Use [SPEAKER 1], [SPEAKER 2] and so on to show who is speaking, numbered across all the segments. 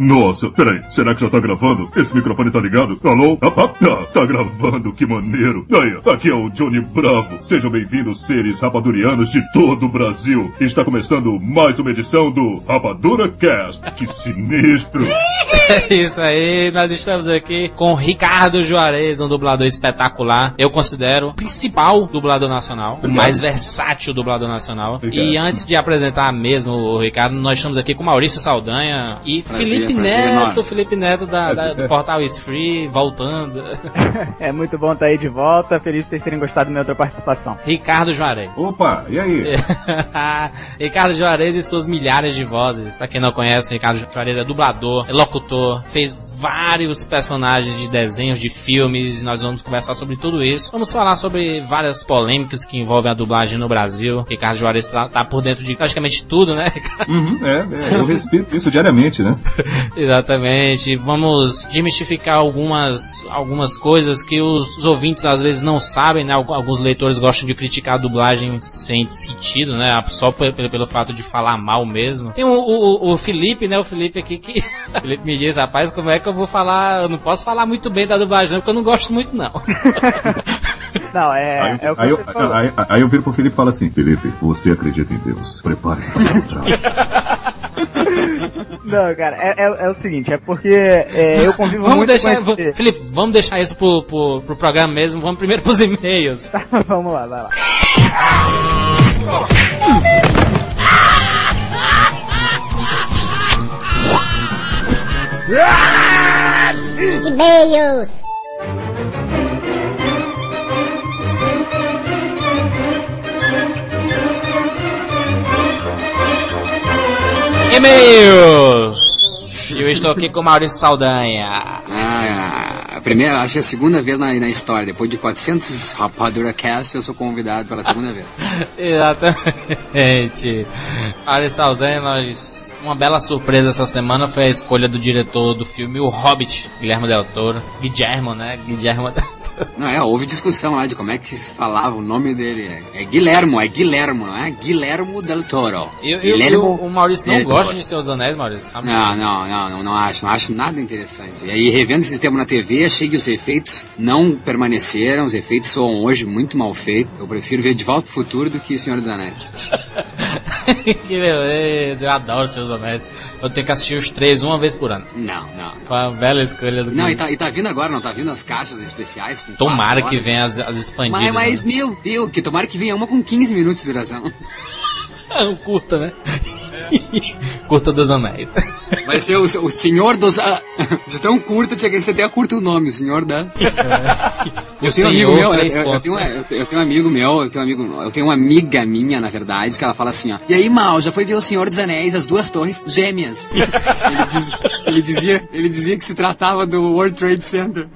[SPEAKER 1] Nossa, peraí, será que já tá gravando? Esse microfone tá ligado? Alô? Ah, ah, ah, tá gravando, que maneiro. Aí, aqui é o Johnny Bravo. Sejam bem-vindos, seres rapadurianos de todo o Brasil. Está começando mais uma edição do Rapadura Cast. Que sinistro.
[SPEAKER 2] É isso aí, nós estamos aqui com Ricardo Juarez, um dublador espetacular. Eu considero o principal dublador nacional, o mais versátil dublador nacional.
[SPEAKER 1] Obrigado.
[SPEAKER 2] E antes de apresentar mesmo o Ricardo, nós estamos aqui com Maurício Saldanha e
[SPEAKER 3] Prazer,
[SPEAKER 2] Felipe
[SPEAKER 3] prazer
[SPEAKER 2] Neto. Felipe Neto da, da- do portal Is Free, voltando.
[SPEAKER 4] É muito bom estar aí de volta. Feliz de vocês terem gostado da minha outra participação.
[SPEAKER 2] Ricardo Juarez.
[SPEAKER 1] Opa, e aí?
[SPEAKER 2] Ricardo Juarez e suas milhares de vozes. Pra quem não conhece, o Ricardo Juarez é dublador, é locutor, fez vários personagens de desenhos, de filmes, e nós vamos conversar sobre tudo isso. Vamos falar sobre várias polêmicas que envolvem a dublagem no Brasil. Ricardo Juarez tá, tá por dentro de praticamente tudo, né?
[SPEAKER 1] Uhum, é, é, eu respeito isso diariamente, né?
[SPEAKER 2] Exatamente. Vamos desmistificar algumas, algumas coisas que os, os ouvintes às vezes não sabem, né? Algu- Alguns leitores gostam de criticar a dublagem sem sentido, né? Só pe- pelo, pelo fato de falar mal mesmo. Tem o, o, o Felipe, né? O Felipe aqui que. o Felipe me diz, rapaz, como é que eu vou falar? Eu não posso falar muito bem da dublagem, não, porque eu não gosto muito, não.
[SPEAKER 4] Não, é,
[SPEAKER 1] Aí,
[SPEAKER 4] é o que
[SPEAKER 1] aí,
[SPEAKER 4] você
[SPEAKER 1] eu,
[SPEAKER 4] falou.
[SPEAKER 1] aí- aí eu viro pro Felipe e falo assim: Felipe, você acredita em Deus? Prepare-se para mostrar.
[SPEAKER 4] Não, cara, é, é- é o seguinte, é porque é, eu convivo
[SPEAKER 2] Vamos
[SPEAKER 4] muito
[SPEAKER 2] deixar.
[SPEAKER 4] com esse...
[SPEAKER 2] Felipe, vamos deixar isso pro, pro, pro programa mesmo. Vamos primeiro pros e-mails.
[SPEAKER 4] Vamos lá, vai lá.
[SPEAKER 5] E-mails.
[SPEAKER 2] E-mails! Eu estou aqui com o Maurício Saldanha.
[SPEAKER 3] Ah, a primeira, acho que é a segunda vez na, na história. Depois de 400 Rapadura Cast, eu sou convidado pela segunda vez.
[SPEAKER 2] Exatamente. Maurício Saldanha, nós. Uma bela surpresa essa semana foi a escolha do diretor do filme O Hobbit, Guilherme Del Toro. Guillermo, né? Guillermo Del Toro.
[SPEAKER 3] Não, é, houve discussão lá de como é que se falava o nome dele. É, é Guilhermo, é Guilhermo, não é? Guilhermo del Toro.
[SPEAKER 2] Eu,
[SPEAKER 3] Guilhermo
[SPEAKER 2] eu- o Maurício não gosta de Seus Anéis, Maurício.
[SPEAKER 3] Não, não, não, não, não acho, não acho nada interessante. E aí, revendo esse tema na TV, achei que os efeitos não permaneceram, os efeitos soam hoje muito mal feitos. Eu prefiro ver De Volta pro Futuro do que Senhor dos Anéis.
[SPEAKER 2] que beleza, eu adoro Seus Anéis. Eu tenho que assistir os três uma vez por ano.
[SPEAKER 3] Não, não, não.
[SPEAKER 2] Com a bela escolha do
[SPEAKER 3] Não, e tá, e tá vindo agora, não tá vindo as caixas especiais com
[SPEAKER 2] Tomara que venha as, as expandidas.
[SPEAKER 3] Mas, mas,
[SPEAKER 2] né?
[SPEAKER 3] meu Deus, que tomara que venha uma com 15 minutos de duração.
[SPEAKER 2] Um curta, né? curta dos Anéis.
[SPEAKER 3] Vai ser o, o Senhor dos... Ah, de tão curta, tinha que ser até curto o nome, o Senhor da...
[SPEAKER 2] O
[SPEAKER 3] Eu tenho um amigo meu, eu, eu- tenho, uma- eu, tenho um amigo meu, eu tenho um amigo, eu tenho uma amiga minha, na verdade, que ela fala assim, ó. E aí, Mal, já foi ver o Senhor dos Anéis, as duas torres gêmeas. ele, diz- ele dizia, ele dizia que se tratava do World Trade Center.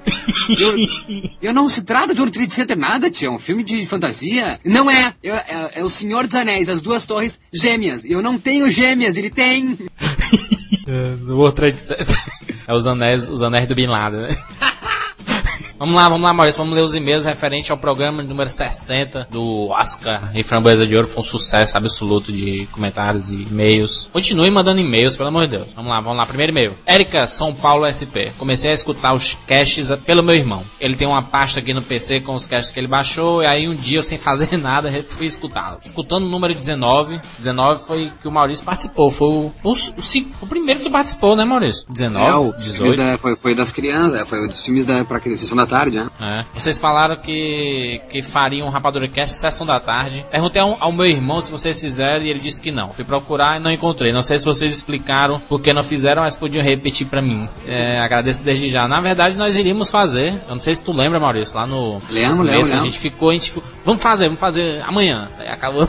[SPEAKER 3] Eu, não se trata de World Trade Center nada, tia, é um filme de fantasia. Não é, é, é- é o Senhor dos Anéis, as duas torres gêmeas. Eu não tenho gêmeas, ele tem.
[SPEAKER 2] Do World Trade Center. É os anéis, os anéis do Bin Laden, né? Vamos lá, vamos lá, Maurício. Vamos ler os e-mails referente ao programa número 60 do Oscar e Framboesa de Ouro. Foi um sucesso absoluto de comentários e e-mails. Continue mandando e-mails, pelo amor de Deus. Vamos lá, vamos lá. Primeiro e-mail. Érica, São Paulo SP. Comecei a escutar os casts pelo meu irmão. Ele tem uma pasta aqui no PC com os casts que ele baixou. E aí um dia, sem fazer nada, fui escutá-lo. Escutando o número 19. 19 foi que o Maurício participou. Foi o, o, o, o primeiro que participou, né, Maurício? 19?
[SPEAKER 3] É, o filmes
[SPEAKER 2] 18?
[SPEAKER 3] da, foi, foi das crianças, é, foi dos filmes da, pra criança, sessão da tarde, né?
[SPEAKER 2] É. Vocês falaram que, que fariam um Rapadura Cast sessão da tarde. Perguntei ao, ao meu irmão se vocês fizeram e ele disse que não. Fui procurar e não encontrei. Não sei se vocês explicaram por que não fizeram, mas podiam repetir pra mim. É, agradeço desde já. Na verdade, nós iríamos fazer. Eu não sei se tu lembra, Maurício, lá no.
[SPEAKER 3] Lembro, lembro,
[SPEAKER 2] A gente ficou, a gente ficou. Vamos fazer, vamos fazer amanhã. Acabou,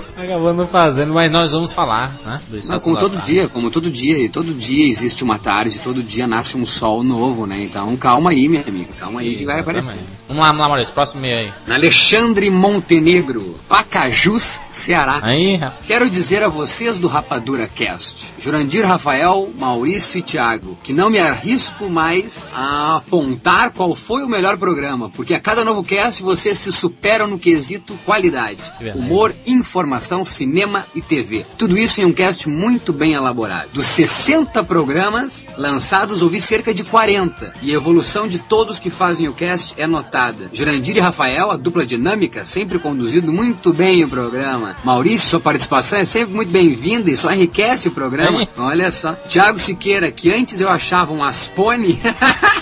[SPEAKER 2] não fazendo, mas nós vamos falar, né?
[SPEAKER 3] Não, como todo
[SPEAKER 2] Tarde.
[SPEAKER 3] dia, como todo dia, e todo dia existe uma tarde, todo dia nasce um sol novo, né? Então calma aí, minha amiga, calma aí que vai, aparecer.
[SPEAKER 2] Vamos lá, vamos lá, Maurício. Próximo e aí.
[SPEAKER 3] Alexandre Montenegro, Pacajus, Ceará.
[SPEAKER 2] Aí, rapaz.
[SPEAKER 3] Quero dizer a vocês do Rapadura Cast, Jurandir Rafael, Maurício e Thiago, que não me arrisco mais a apontar qual foi o melhor programa, porque a cada novo cast vocês se superam no quesito qualidade, humor, informação, cinema e TV. Tudo isso em um cast muito bem elaborado. Dos 60 programas lançados, ouvi cerca de 40, e a evolução de todos que fazem o cast é notada. Jurandir e Rafael, a dupla dinâmica, sempre conduzido muito bem o programa. Maurício, sua participação é sempre muito bem-vinda e só enriquece o programa. Olha só. Tiago Siqueira, que antes eu achava um aspone,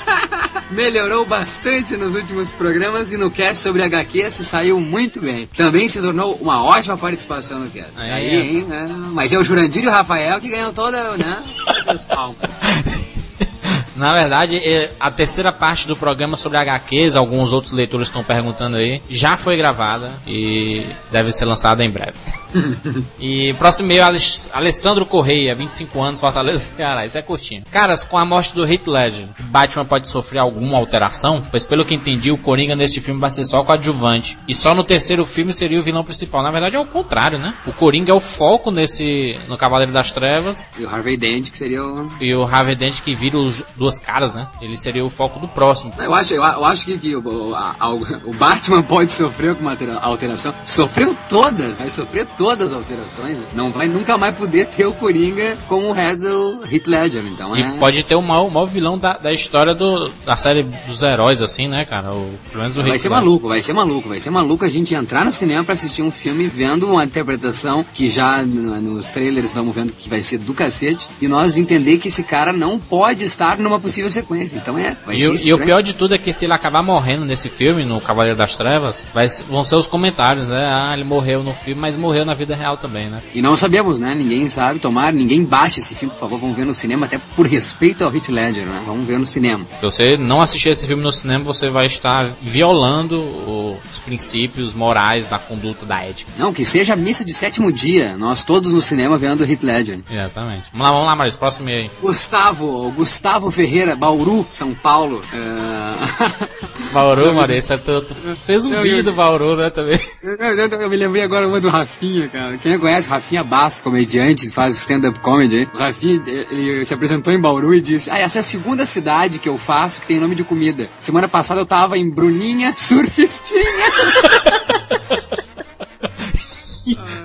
[SPEAKER 3] melhorou bastante nos últimos programas e no cast sobre HQ se saiu muito bem. Também se tornou uma ótima participação no cast.
[SPEAKER 2] Aí,
[SPEAKER 3] Aí, hein, é, mas é o Jurandir e o Rafael que ganham toda, né? as palmas.
[SPEAKER 2] Na verdade, eh, a terceira parte do programa sobre HQs, alguns outros leitores estão perguntando aí, já foi gravada e deve ser lançada em breve. e próximo e-mail, Alex- Alessandro Correia, 25 anos, Fortaleza, Ceará. Isso é curtinho. Caras, com a morte do Heath Ledger, Batman pode sofrer alguma alteração? Pois pelo que entendi, o Coringa neste filme vai ser só coadjuvante. E só no terceiro filme seria o vilão principal. Na verdade é o contrário, né? O Coringa é o foco nesse, no Cavaleiro das Trevas
[SPEAKER 3] E o Harvey Dent, que seria o...
[SPEAKER 2] e o Harvey Dent que vira os duas caras, né? Ele seria o foco do próximo.
[SPEAKER 3] Eu acho, eu, acho que, que o, a- a- o Batman pode sofrer com uma altera- alteração. Sofreu todas, vai sofrer todas as alterações. Não vai nunca mais poder ter o Coringa como o head do Heath Ledger. Então
[SPEAKER 2] E
[SPEAKER 3] é...
[SPEAKER 2] pode ter o maior, o maior vilão da, da história do, da série dos heróis, assim, né, cara? O, pelo menos o
[SPEAKER 3] Vai
[SPEAKER 2] Heath
[SPEAKER 3] ser
[SPEAKER 2] Ledger.
[SPEAKER 3] maluco, vai ser maluco, vai ser maluco a gente entrar no cinema pra assistir um filme vendo uma interpretação que já nos trailers estamos vendo que vai ser do cacete e nós entender que esse cara não pode estar numa possível sequência. Então é, vai
[SPEAKER 2] E, o- e o
[SPEAKER 3] estranho.
[SPEAKER 2] pior de tudo é que se ele acabar morrendo nesse filme, no Cavaleiro das Trevas, vai, vão ser os comentários, né? Ah, ele morreu no filme, mas morreu na vida real também, né?
[SPEAKER 3] E não sabemos, né? Ninguém sabe. Tomar, ninguém baixa esse filme, por favor, vamos ver no cinema, até por respeito ao Heath Ledger, né? Vamos ver no cinema.
[SPEAKER 2] Se você não assistir esse filme no cinema, você vai estar violando o- os princípios morais da conduta da ética.
[SPEAKER 3] Não, que seja a missa de sétimo dia, nós todos no cinema vendo o Heath Ledger.
[SPEAKER 2] Exatamente. Vamos lá, vamos lá, Maurício. Próximo aí.
[SPEAKER 3] Gustavo, Gustavo Ferreira, Bauru, São Paulo. É...
[SPEAKER 2] Bauru, Maurício, tu, tu fez um
[SPEAKER 3] Não,
[SPEAKER 2] vídeo
[SPEAKER 3] eu-
[SPEAKER 2] do Bauru, né, também.
[SPEAKER 3] Eu, eu- eu me lembrei agora uma do Rafinha, cara. Quem conhece Rafinha Basso, comediante, faz stand-up comedy. O Rafinha, ele se apresentou em Bauru e disse: Ah, essa é a segunda cidade que eu faço que tem nome de comida. Semana passada eu tava em Bruninha Surfistinha.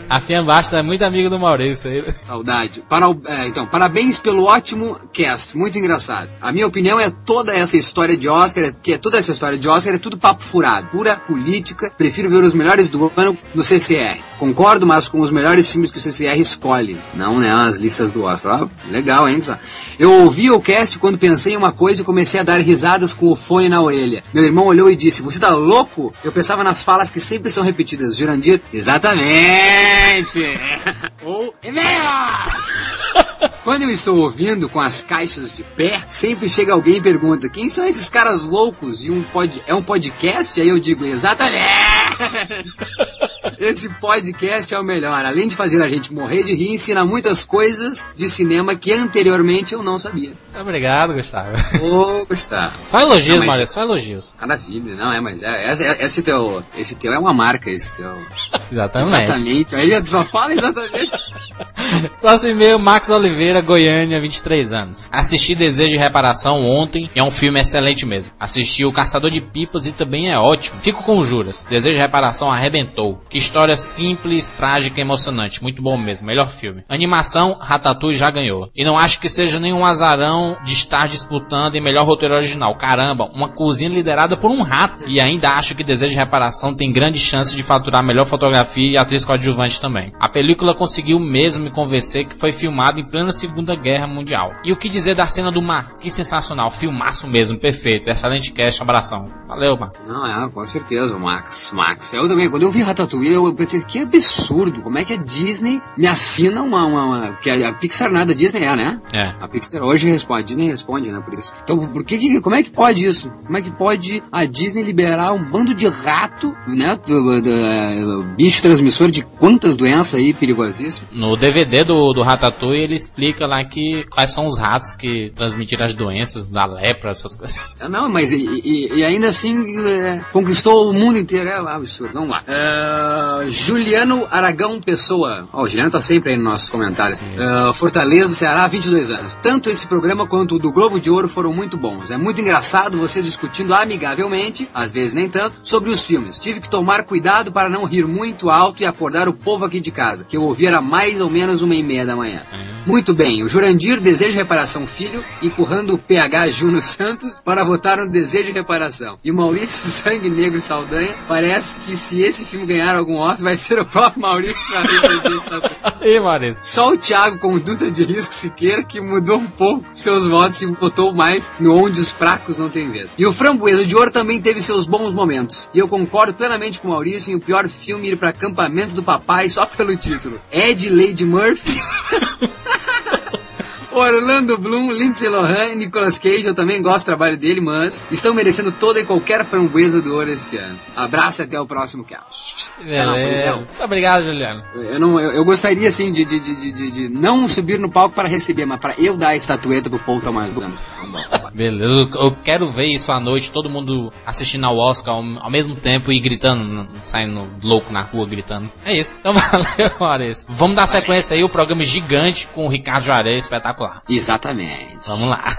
[SPEAKER 2] A Fian Bastos é muito amigo do Maurício aí.
[SPEAKER 3] Saudade. Para é, então, parabéns pelo ótimo cast, muito engraçado. A minha opinião é toda essa história de Oscar, é- que é toda essa história de Oscar é tudo papo furado, pura política. Prefiro ver os melhores do ano no CCR. Concordo, mas com os melhores filmes que o CCR escolhe, não né, as listas do Oscar. Ó, legal, hein? Eu ouvi o cast quando pensei em uma coisa e comecei a dar risadas com o fone na orelha. Meu irmão olhou e disse: "Você tá louco?" Eu pensava nas falas que sempre são repetidas. Jurandir, exatamente. Ou e-mail. Quando eu estou ouvindo com as caixas de pé, sempre chega alguém e pergunta: quem são esses caras loucos? E um pod... é um podcast? Aí eu digo: exatamente! Esse podcast é o melhor. Além de fazer a gente morrer de rir, ensina muitas coisas de cinema que anteriormente eu não sabia.
[SPEAKER 2] Obrigado, Gustavo.
[SPEAKER 3] Ô, Gustavo.
[SPEAKER 2] Só elogios,
[SPEAKER 3] Não, mas-
[SPEAKER 2] Maurício, só elogios.
[SPEAKER 3] Maravilha, não é, mas é, esse, esse teu, esse teu é uma marca, esse teu.
[SPEAKER 2] Exatamente.
[SPEAKER 3] Exatamente. Aí só fala exatamente.
[SPEAKER 2] Próximo e-mail, Max Oliveira, Goiânia, 23 anos. Assisti Desejo de Reparação ontem e é um filme excelente mesmo. Assisti O Caçador de Pipas e também é ótimo. Fico com juras. Desejo de Reparação arrebentou. Que história simples, trágica e emocionante. Muito bom mesmo. Melhor filme. Animação, Ratatouille já ganhou. E não acho que seja nenhum azarão de estar disputando em melhor roteiro original. Caramba, uma cozinha liderada por um rato. E ainda acho que Desejo de Reparação tem grandes chances de faturar melhor fotografia e atriz coadjuvante também. A película conseguiu mesmo me convencer que foi filmado em plena Segunda Guerra Mundial. E o que dizer da cena do mar? Que sensacional, filmaço mesmo, perfeito. Excelente cast, abração. Valeu, Mar.
[SPEAKER 3] Não, é, com certeza, Max. Max. Eu também, quando eu vi Ratatouille, eu pensei, que absurdo, como é que a Disney me assina uma. uma, uma que a, a Pixar nada, a Disney é, né?
[SPEAKER 2] É.
[SPEAKER 3] A Pixar hoje responde, a Disney responde, né, por isso. Então, por que, que- como é que pode isso? Como é que pode a Disney liberar um bando de rato, né, do, do- do- bicho transmissor de quantas doenças aí perigosíssimas?
[SPEAKER 2] No DVD do, do Ratatouille, ele explica lá que quais são os ratos que transmitiram as doenças da lepra, essas coisas.
[SPEAKER 3] Ah, Não, mas e, e- e ainda assim é, conquistou o mundo inteiro. É absurdo. Vamos lá. É, Juliano Aragão Pessoa. Ó, o Juliano tá sempre aí nos nossos comentários. É, Fortaleza, Ceará, 22 anos. Tanto esse programa quanto o do Globo de Ouro foram muito bons. É muito engraçado vocês discutindo amigavelmente, às vezes nem tanto, sobre os filmes. Tive que tomar cuidado para não rir muito alto e acordar o povo aqui de casa, que eu ouvi era mais ou menos uma e meia da manhã. Muito bem, o Jurandir deseja reparação filho, empurrando o PH Juno Santos para votar no desejo de reparação. E o Maurício Sangue Negro Saldanha parece que se esse filme ganhar algum Oscar, vai ser o próprio Maurício para receber essa
[SPEAKER 2] Aí, Maurício.
[SPEAKER 3] só o Thiago Conduta de Risco Siqueira que mudou um pouco seus votos e botou mais no onde os fracos não têm vez. E o Framboesa de Ouro também teve seus bons momentos. E eu concordo plenamente com o Maurício em o pior filme ir para acampamento do papai só pelo título. Ed Lady Murphy. Orlando Bloom, Lindsay Lohan e Nicolas Cage, eu também gosto do trabalho dele, mas estão merecendo toda e qualquer framboesa do ouro esse ano. Abraço e até o próximo cast. Pois é.
[SPEAKER 2] Beleza. Muito obrigado, Juliano.
[SPEAKER 3] Eu, não, eu, eu gostaria, assim, de, de, de, de- de, de não subir no palco para receber, mas para eu dar a estatueta pro Paul Thomas Anderson.
[SPEAKER 2] Beleza. Eu, eu quero ver isso à noite, todo mundo assistindo ao Oscar ao, ao mesmo tempo e gritando, saindo louco na rua gritando. É isso. Então valeu, Maurício. Vamos dar sequência aí, o programa gigante com o Ricardo Juarez, espetacular.
[SPEAKER 3] Exatamente.
[SPEAKER 2] Vamos lá.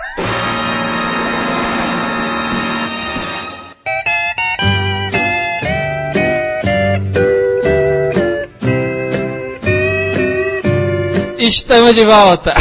[SPEAKER 2] Estamos de volta.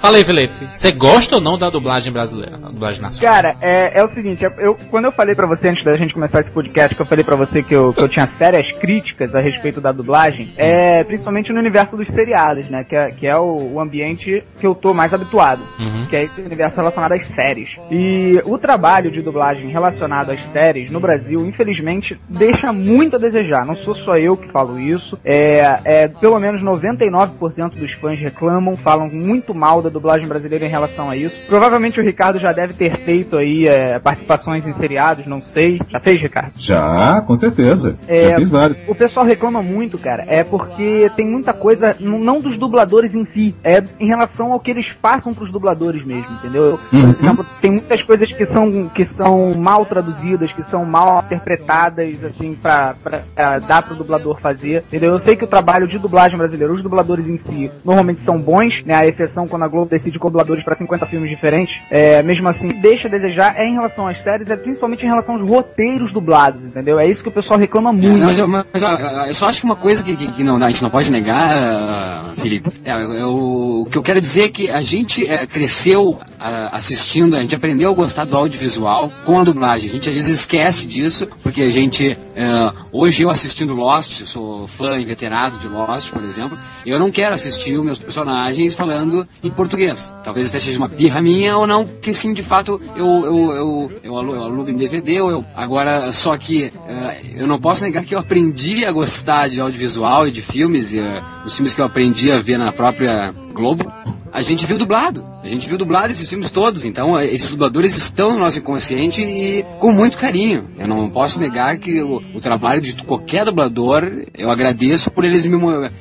[SPEAKER 2] Fala aí, Felipe. Você gosta ou não da dublagem brasileira? Da dublagem nacional?
[SPEAKER 4] Cara, é, é o seguinte, eu, quando eu falei pra você antes da gente começar esse podcast, que eu falei pra você que eu, que eu tinha sérias críticas a respeito da dublagem, é principalmente no universo dos seriados, né? Que é, que é o, o ambiente que eu tô mais habituado.
[SPEAKER 2] Uhum.
[SPEAKER 4] Que é esse universo relacionado às séries. E o trabalho de dublagem relacionado às séries no Brasil, infelizmente, deixa muito a desejar. Não sou só eu que falo isso. É, é pelo menos 99% dos fãs reclamam, falam muito mal da dublagem brasileira em relação a isso. Provavelmente o Ricardo já deve ter feito aí é, participações em seriados, não sei. Já fez, Ricardo?
[SPEAKER 1] Já, com certeza.
[SPEAKER 4] É,
[SPEAKER 1] Já fiz vários.
[SPEAKER 4] O pessoal reclama muito, cara, é porque tem muita coisa, não dos dubladores em si, é em relação ao que eles passam pros dubladores mesmo, entendeu? Por
[SPEAKER 1] Uhum.
[SPEAKER 4] exemplo, tem muitas coisas que são, que são mal traduzidas, que são mal interpretadas, assim, pra, pra, pra dar pro dublador fazer, entendeu? Eu sei que o trabalho de dublagem brasileira, os dubladores em si, normalmente são bons, né? A exceção quando a Globo decide com dubladores pra 50 filmes diferentes, é, mesmo assim, deixa a desejar é em relação às séries, é principalmente em relação aos roteiros dublados, entendeu? É isso que o pessoal reclama muito.
[SPEAKER 3] Não, mas, eu, mas eu, eu só acho que uma coisa que, que, que não, a gente não pode negar, ah, Felipe, é, é o, o que eu quero dizer é que a gente é, cresceu ah, assistindo, a gente aprendeu a gostar do audiovisual com a dublagem. A gente às vezes esquece disso, porque a gente, ah, hoje eu assistindo Lost, eu sou fã inveterado de Lost, por exemplo, eu não quero assistir os meus personagens falando em português. Talvez até seja uma birra minha ou não, que sim, de fato, eu, eu, eu, eu, alu- eu alugo em DVD, ou eu, agora, só que eh, eu não posso negar que eu aprendi a gostar de audiovisual e de filmes, e, eh, os filmes que eu aprendi a ver na própria Globo, a gente viu dublado. A gente viu dublado esses filmes todos, então eh, esses dubladores estão no nosso inconsciente e com muito carinho. Eu não posso negar que o, o trabalho de qualquer dublador, eu agradeço por eles me,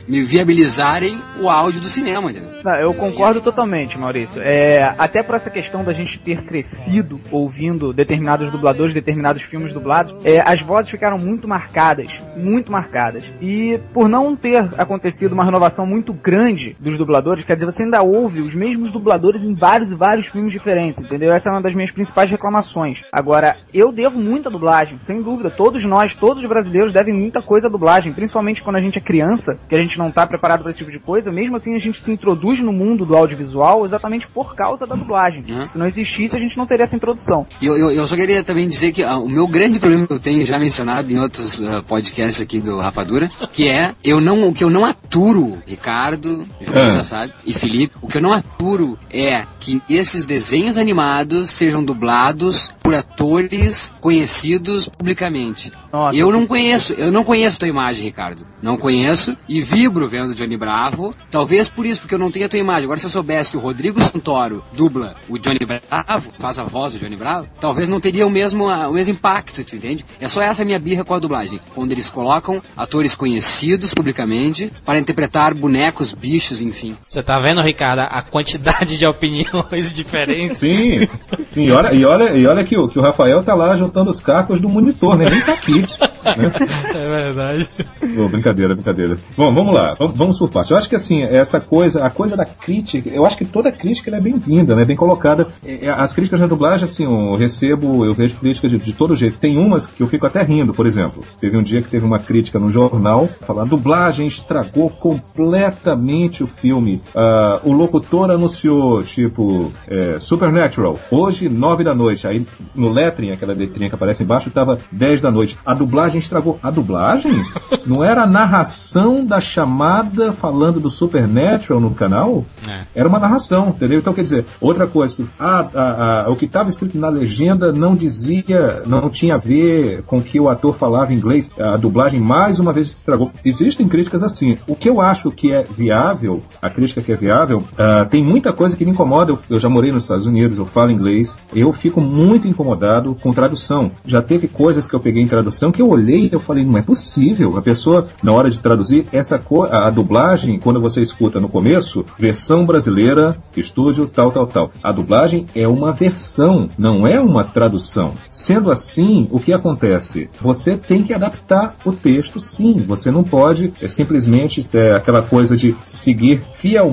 [SPEAKER 3] me viabilizarem o áudio do cinema?
[SPEAKER 4] Não, eu concordo totalmente, Maurício. É, até por essa questão da gente ter crescido ouvindo determinados dubladores, determinados filmes dublados, é, as vozes ficaram muito marcadas, muito marcadas. E por não ter acontecido uma renovação muito grande dos dubladores, quer dizer, você ainda ouve os mesmos dubladores em vários e vários filmes diferentes, entendeu? Essa é uma das minhas principais reclamações. Agora, eu devo muito à dublagem, sem dúvida. Todos nós, todos os brasileiros devem muita coisa à dublagem, principalmente quando a gente é criança, que a gente não tá preparado para esse tipo de coisa. Mesmo assim, a gente se introduz no mundo do audiovisual exatamente por causa da dublagem.
[SPEAKER 3] Uhum.
[SPEAKER 4] Se não existisse, a gente não teria essa introdução.
[SPEAKER 3] E eu, eu, eu só queria também dizer que ah, o meu grande problema que eu tenho, já mencionado em outros ah, podcasts aqui do Rapadura, que é eu não, o que eu não aturo, Ricardo, Felipe
[SPEAKER 1] Ah.
[SPEAKER 3] já sabe, e Felipe, o que eu não aturo é é que esses desenhos animados sejam dublados por atores conhecidos publicamente.
[SPEAKER 4] Nossa,
[SPEAKER 3] eu não conheço, eu não conheço tua imagem, Ricardo. Não conheço e vibro vendo Johnny Bravo. Talvez por isso, porque eu não tenho a tua imagem. Agora, se eu soubesse que o Rodrigo Santoro dubla o Johnny Bravo, faz a voz do Johnny Bravo, talvez não teria o mesmo, o mesmo impacto, tu entende? É só essa minha birra com a dublagem. Quando eles colocam atores conhecidos publicamente para interpretar bonecos, bichos, enfim.
[SPEAKER 2] Você tá vendo, Ricardo, a quantidade de opiniões diferentes?
[SPEAKER 5] Sim, sim. E olha, e olha, e olha que, o, que o Rafael tá lá juntando os cacos do monitor, né? Nem tá aqui. Né?
[SPEAKER 2] É verdade.
[SPEAKER 5] Bom, brincadeira, brincadeira. Bom, vamos lá, vamos, vamos por parte. Eu acho que assim, essa coisa, a coisa da crítica, eu acho que toda crítica é bem-vinda, né? Bem colocada. É, As críticas na dublagem, assim, eu recebo, eu vejo críticas de, de todo jeito. Tem umas que eu fico até rindo, por exemplo. Teve um dia que teve uma crítica no jornal, falando, a dublagem estragou completamente o filme. Ah, o locutor anunciou, tipo, é, Supernatural, hoje, nove da noite. Aí no lettering, aquela letrinha que aparece embaixo, tava 10 da noite. A dublagem estragou. A dublagem? Não era a narração da chamada falando do Supernatural no canal?
[SPEAKER 2] É.
[SPEAKER 5] Era uma narração, entendeu? Então quer dizer, outra coisa, ah, ah, ah, o que estava escrito na legenda não dizia, não tinha a ver com que o ator falava em inglês. A dublagem mais uma vez estragou. Existem críticas assim. O que eu acho que é viável, a crítica que é viável, ah, tem muita coisa que me incomoda. Eu, eu já morei nos Estados Unidos, eu falo inglês, eu fico muito incomodado com tradução. Já teve coisas que eu peguei em tradução que eu olhei e eu falei, não é possível. A pessoa, na hora de traduzir, essa a, a dublagem, quando você escuta no começo, versão brasileira, estúdio, tal, tal, tal. A dublagem é uma versão, não é uma tradução. Sendo assim, o que acontece? Você tem que adaptar o texto, sim. Você não pode é, simplesmente é, aquela coisa de seguir fielmente,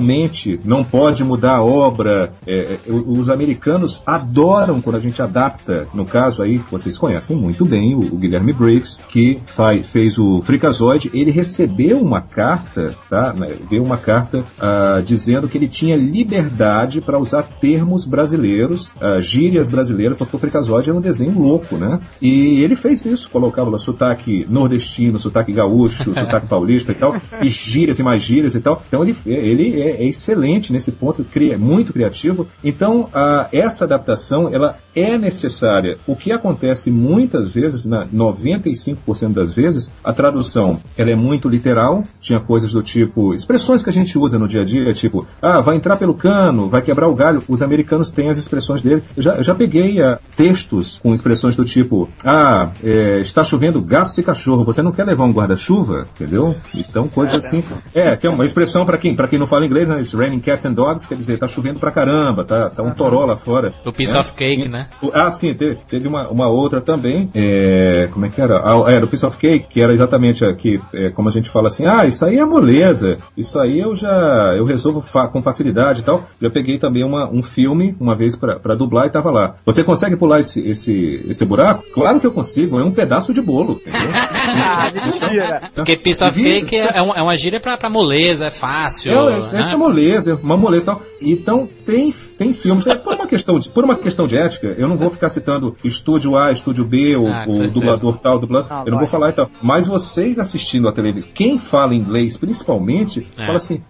[SPEAKER 5] não pode mudar a obra. É, é, os americanos adoram quando a gente adapta. No caso aí, vocês conhecem muito bem o, o Guilherme Briggs, que faz, fez o Freakazoid. Ele recebeu uma carta, tá? Né, Deu uma carta ah, dizendo que ele tinha liberdade para usar termos brasileiros, ah, gírias brasileiras, porque o Freakazoid é um desenho louco, né? E ele fez isso, colocava lá sotaque nordestino, sotaque gaúcho, sotaque paulista e tal, e gírias e mais gírias e tal. Então ele, ele é, é excelente nesse ponto, é muito criativo. Então ah, essa adaptação ela é necessária. O que acontece muitas vezes, na 95% das vezes, a tradução ela é muito literal. Tinha coisas do tipo expressões que a gente usa no dia a dia, tipo ah vai entrar pelo cano, vai quebrar o galho. Os americanos têm as expressões dele. Eu já, já peguei ah, textos com expressões do tipo ah é, está chovendo gatos e cachorro. Você não quer levar um guarda-chuva, entendeu? Então coisas assim. É que é uma expressão para quem quem não fala inglês, né? It's raining cats and dogs quer dizer tá chovendo pra caramba, tá, tá um toró lá fora.
[SPEAKER 2] O piece
[SPEAKER 5] É.
[SPEAKER 2] of cake, né?
[SPEAKER 5] Ah, sim, teve, teve uma, uma outra também. É, como é que era? Ah, era o Piece of Cake, que era exatamente aqui, é, como a gente fala assim, ah, isso aí é moleza, isso aí eu já eu resolvo fa- com facilidade e tal. Eu peguei também uma, um filme, uma vez pra pra dublar e tava lá. Você consegue pular esse, esse, esse buraco? Claro que eu consigo, é um pedaço de bolo. entendeu?
[SPEAKER 4] Ah, mentira.
[SPEAKER 2] Porque piece of cake é, é uma, é uma gíria pra, pra moleza, é fácil.
[SPEAKER 5] É, essa essa é moleza, uma moleza e tal. Então, tem, tem filmes, é, por uma, questão de, por uma questão de ética, eu não vou ficar citando estúdio A, estúdio B, o,
[SPEAKER 2] Ah,
[SPEAKER 5] o
[SPEAKER 2] certeza.
[SPEAKER 5] dublador tal, dublador.
[SPEAKER 4] Ah,
[SPEAKER 5] eu não vou falar e tal. Mas vocês assistindo a televisão, quem fala inglês, principalmente,
[SPEAKER 2] É.
[SPEAKER 5] fala assim,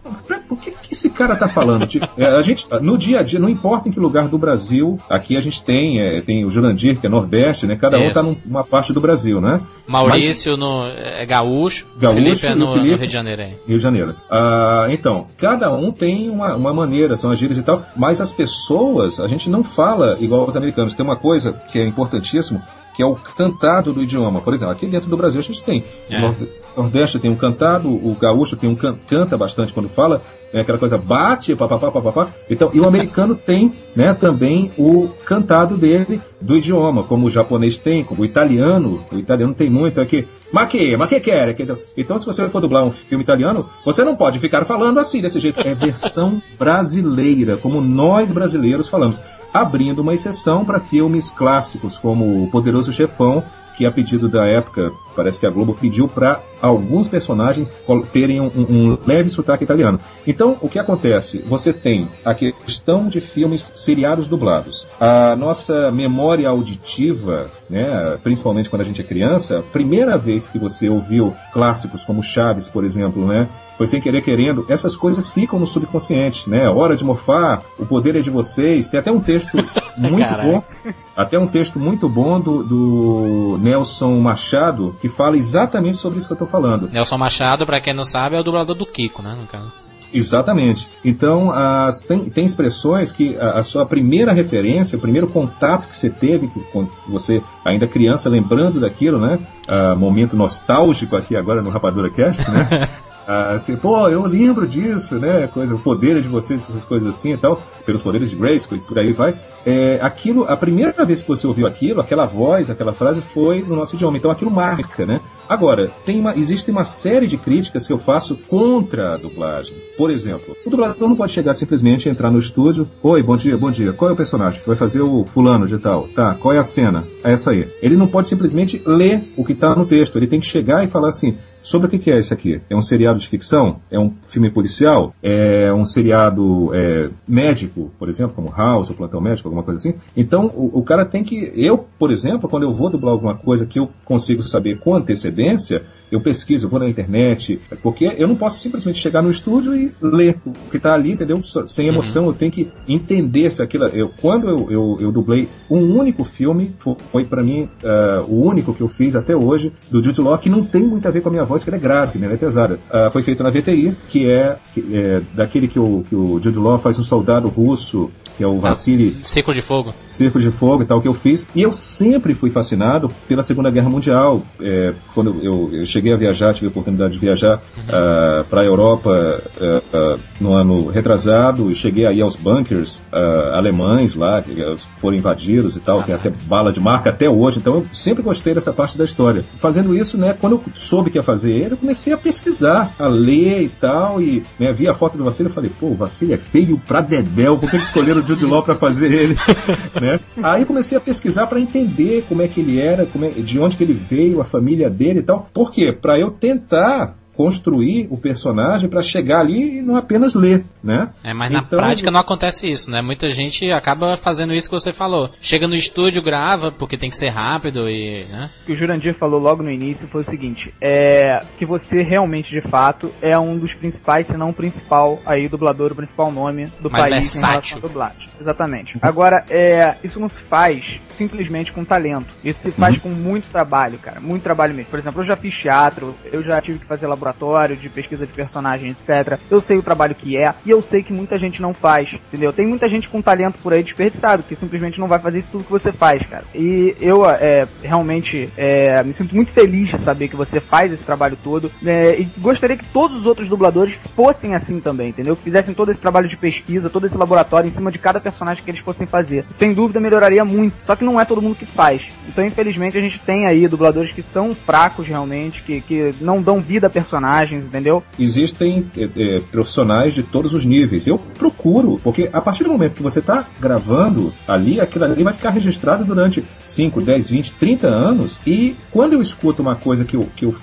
[SPEAKER 5] por que, que esse cara tá falando? É, a gente, no dia a dia, não importa em que lugar do Brasil, aqui a gente tem, é, tem o Jurandir, que é Nordeste, né? Cada um
[SPEAKER 2] Isso.
[SPEAKER 5] tá num- numa parte do Brasil, né?
[SPEAKER 2] Maurício no, é gaúcho,
[SPEAKER 5] Gaúcho
[SPEAKER 2] Felipe é
[SPEAKER 5] o
[SPEAKER 2] no,
[SPEAKER 5] Felipe-
[SPEAKER 2] no Rio de Janeiro. hein?
[SPEAKER 5] Rio de Janeiro. Ah, então, cada um tem uma, uma maneira, são as gírias e tal, mas as pessoas, a gente não fala igual os americanos. Tem uma coisa que é importantíssimo, que é o cantado do idioma. Por exemplo, aqui dentro do Brasil a gente tem.
[SPEAKER 2] É.
[SPEAKER 5] Nordeste tem um cantado, o gaúcho tem um can- canta bastante quando fala, é aquela coisa bate, papapá, papapá. Então, e o americano tem, né, também o cantado dele do idioma, como o japonês tem, como o italiano, o italiano tem muito aqui. Ma que, ma que quer? Que- Então, se você for dublar um filme italiano, você não pode ficar falando assim, desse jeito. É versão brasileira, como nós brasileiros falamos. Abrindo uma exceção para filmes clássicos, como O Poderoso Chefão, que a pedido da época Parece que a Globo pediu para alguns personagens terem um, um, leve sotaque italiano. Então, o que acontece? Você tem a questão de filmes seriados dublados. A nossa memória auditiva, né, principalmente quando a gente é criança, primeira vez que você ouviu clássicos como Chaves, por exemplo, né, foi sem querer querendo, essas coisas ficam no subconsciente, né? Hora de morfar, o poder é de vocês. Tem até um texto muito bom, até um texto muito bom do, do, Nelson Machado que fala exatamente sobre isso que eu estou falando.
[SPEAKER 2] Nelson Machado, para quem não sabe, é o dublador do Kiko, né? No caso.
[SPEAKER 5] Exatamente. Então, as, tem, tem expressões que a, a, sua primeira referência, o primeiro contato que você teve, que, com você ainda criança, lembrando daquilo, né? Uh, momento nostálgico aqui agora no Rapadura Cast, né? Ah, assim, pô, eu lembro disso, né? Coisa, o poder de vocês, essas coisas assim e tal, pelos poderes de Grace, por aí vai. É, aquilo, a primeira vez que você ouviu aquilo, aquela voz, aquela frase, foi no nosso idioma. Então aquilo marca, né? Agora, tem uma, existe uma série de críticas que eu faço contra a dublagem. Por exemplo, o dublador não pode chegar simplesmente entrar no estúdio. Oi, bom dia, bom dia. Qual é o personagem? Você vai fazer o fulano de tal. Tá, qual é a cena? É essa aí. Ele não pode simplesmente ler o que está no texto. Ele tem que chegar e falar assim: Sobre o que é esse aqui? É um seriado de ficção? É um filme policial? É um seriado é, médico, por exemplo, como House, ou Plantão Médico, alguma coisa assim? Então, o, o, cara tem que. Eu, por exemplo, quando eu vou dublar alguma coisa que eu consigo saber com antecedência, eu pesquiso, eu vou na internet, porque eu não posso simplesmente chegar no estúdio e ler o que está ali, entendeu? Sem emoção, uhum. eu tenho que entender se aquilo. Eu, quando eu, eu, eu dublei um único filme, foi, para mim uh, o único que eu fiz até hoje, do Jude Law, que não tem muito a ver com a minha voz, que ela é grave, né? ela é pesada. Uh, foi feito na VTI, que é, que é daquele que o, que o Jude Law faz um soldado russo que é o Vassili.
[SPEAKER 2] Círculo de Fogo.
[SPEAKER 5] Círculo de Fogo e tal, que eu fiz. E eu sempre fui fascinado pela Segunda Guerra Mundial. É, quando eu, eu, cheguei a viajar, tive a oportunidade de viajar uhum. uh, ah, para a Europa uh, uh, no ano retrasado, e cheguei aí aos bunkers alemães lá, que foram invadidos e tal, tem até bala de marca até hoje. Então eu sempre gostei dessa parte da história. Fazendo isso, né, quando eu soube que ia fazer ele, eu comecei a pesquisar, a ler e tal, e né, vi a foto do Vassili e falei, pô, o Vassili é feio pra dedéu, por que eles escolheram o Jude Law para fazer ele, né? Aí comecei a pesquisar para entender como é que ele era, é, de onde que ele veio, a família dele e tal. Por quê? Para eu tentar construir o personagem para chegar ali e não apenas ler, né?
[SPEAKER 2] É, mas então, na prática não acontece isso, né? Muita gente acaba fazendo isso que você falou. Chega no estúdio, grava, porque tem que ser rápido e, né?
[SPEAKER 4] O que o Jurandir falou logo no início foi o seguinte, é que você realmente, de fato, é um dos principais, se não o principal, aí, dublador, o principal nome do
[SPEAKER 2] mas
[SPEAKER 4] país
[SPEAKER 2] versátil. em relação à
[SPEAKER 4] dublagem. Exatamente. Agora, é, isso não se faz simplesmente com talento. Isso se faz uhum. com muito trabalho, cara. Muito trabalho mesmo. Por exemplo, eu já fiz teatro, eu já tive que fazer laboratório laboratório, de pesquisa de personagem, etc. Eu sei o trabalho que é e eu sei que muita gente não faz, entendeu? Tem muita gente com talento por aí desperdiçado que simplesmente não vai fazer isso tudo que você faz, cara. E eu é, realmente é, me sinto muito feliz de saber que você faz esse trabalho todo é, e gostaria que todos os outros dubladores fossem assim também, entendeu? Que fizessem todo esse trabalho de pesquisa, todo esse laboratório em cima de cada personagem que eles fossem fazer. Sem dúvida melhoraria muito, só que não é todo mundo que faz. Então, infelizmente, a gente tem aí dubladores que são fracos realmente, que, que não dão vida a personagens personagens, entendeu?
[SPEAKER 5] Existem é, é, profissionais de todos os níveis. Eu procuro, porque a partir do momento que você está gravando ali, aquilo ali vai ficar registrado durante 5, 10, 20, 30 anos. E quando eu escuto uma coisa que eu, que eu,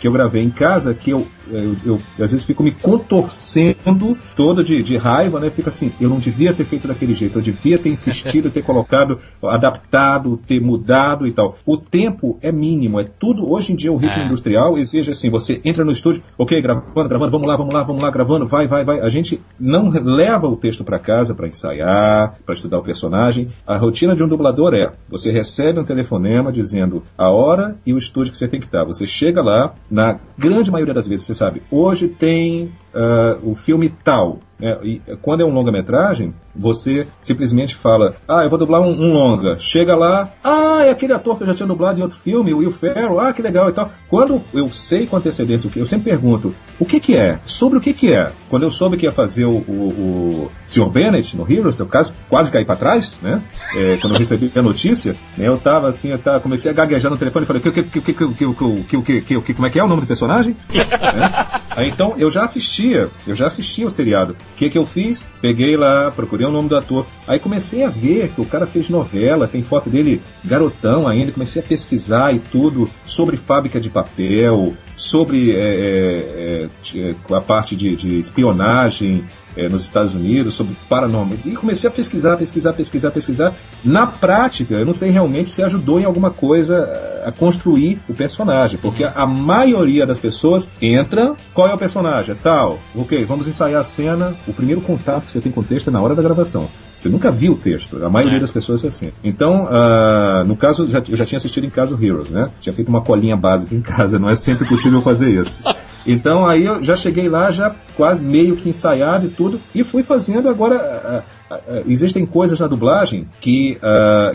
[SPEAKER 5] que eu gravei em casa, que eu, eu, eu às vezes fico me contorcendo todo de, de raiva, né? Fica assim, eu não devia ter feito daquele jeito, eu devia ter insistido, ter colocado, adaptado, ter mudado e tal. O tempo é mínimo, é tudo. Hoje em dia o ritmo é. industrial exige assim, você entra no estúdio, ok, gravando, gravando, vamos lá, vamos lá, vamos lá, gravando, vai, vai, vai. A gente não leva o texto para casa para ensaiar, para estudar o personagem. A rotina de um dublador é: você recebe um telefonema dizendo a hora e o estúdio que você tem que estar. Você chega lá, na grande maioria das vezes você sabe, hoje tem uh, o filme tal. É, e quando é um longa-metragem, você simplesmente fala, ah, eu vou dublar um, um, longa. Chega lá, ah, é aquele ator que eu já tinha dublado em outro filme, o Will Ferrell, ah, que legal e tal. Quando eu sei com antecedência o que, eu sempre pergunto, o que que é? Sobre o que que é? Quando eu soube que ia fazer o, o, o Sr. Bennett no Heroes, eu quase, quase caí para trás, né? É, quando eu recebi a notícia, né, eu tava assim, eu tava, comecei a gaguejar no telefone e falei, que, que, que, que, que, que, que, que, que, como é que é o nome do personagem? é? Aí, então eu já assistia, eu já assistia o seriado. O que que eu fiz? Peguei lá, procurei o nome do ator. Aí comecei a ver que o cara fez novela, tem foto dele garotão ainda. Comecei a pesquisar e tudo sobre fábrica de papel, sobre é, é, é, a parte de, de espionagem é, nos Estados Unidos, sobre paranormal. E comecei a pesquisar, pesquisar, pesquisar, pesquisar. Na prática, eu não sei realmente se ajudou em alguma coisa é, a construir o personagem, porque a, maioria das pessoas entra, qual é o personagem? É tal, ok, vamos ensaiar a cena. O primeiro contato que você tem com o texto é na hora da gravação. Você nunca viu o texto. A maioria é. das pessoas é assim. Então, uh, no caso, já, eu já tinha assistido em casa o Heroes, né? Tinha feito uma colinha básica em casa. Não é sempre possível fazer isso. Então, aí eu já cheguei lá, já quase meio que ensaiado e tudo, e fui fazendo. Agora, uh, uh, existem coisas na dublagem que,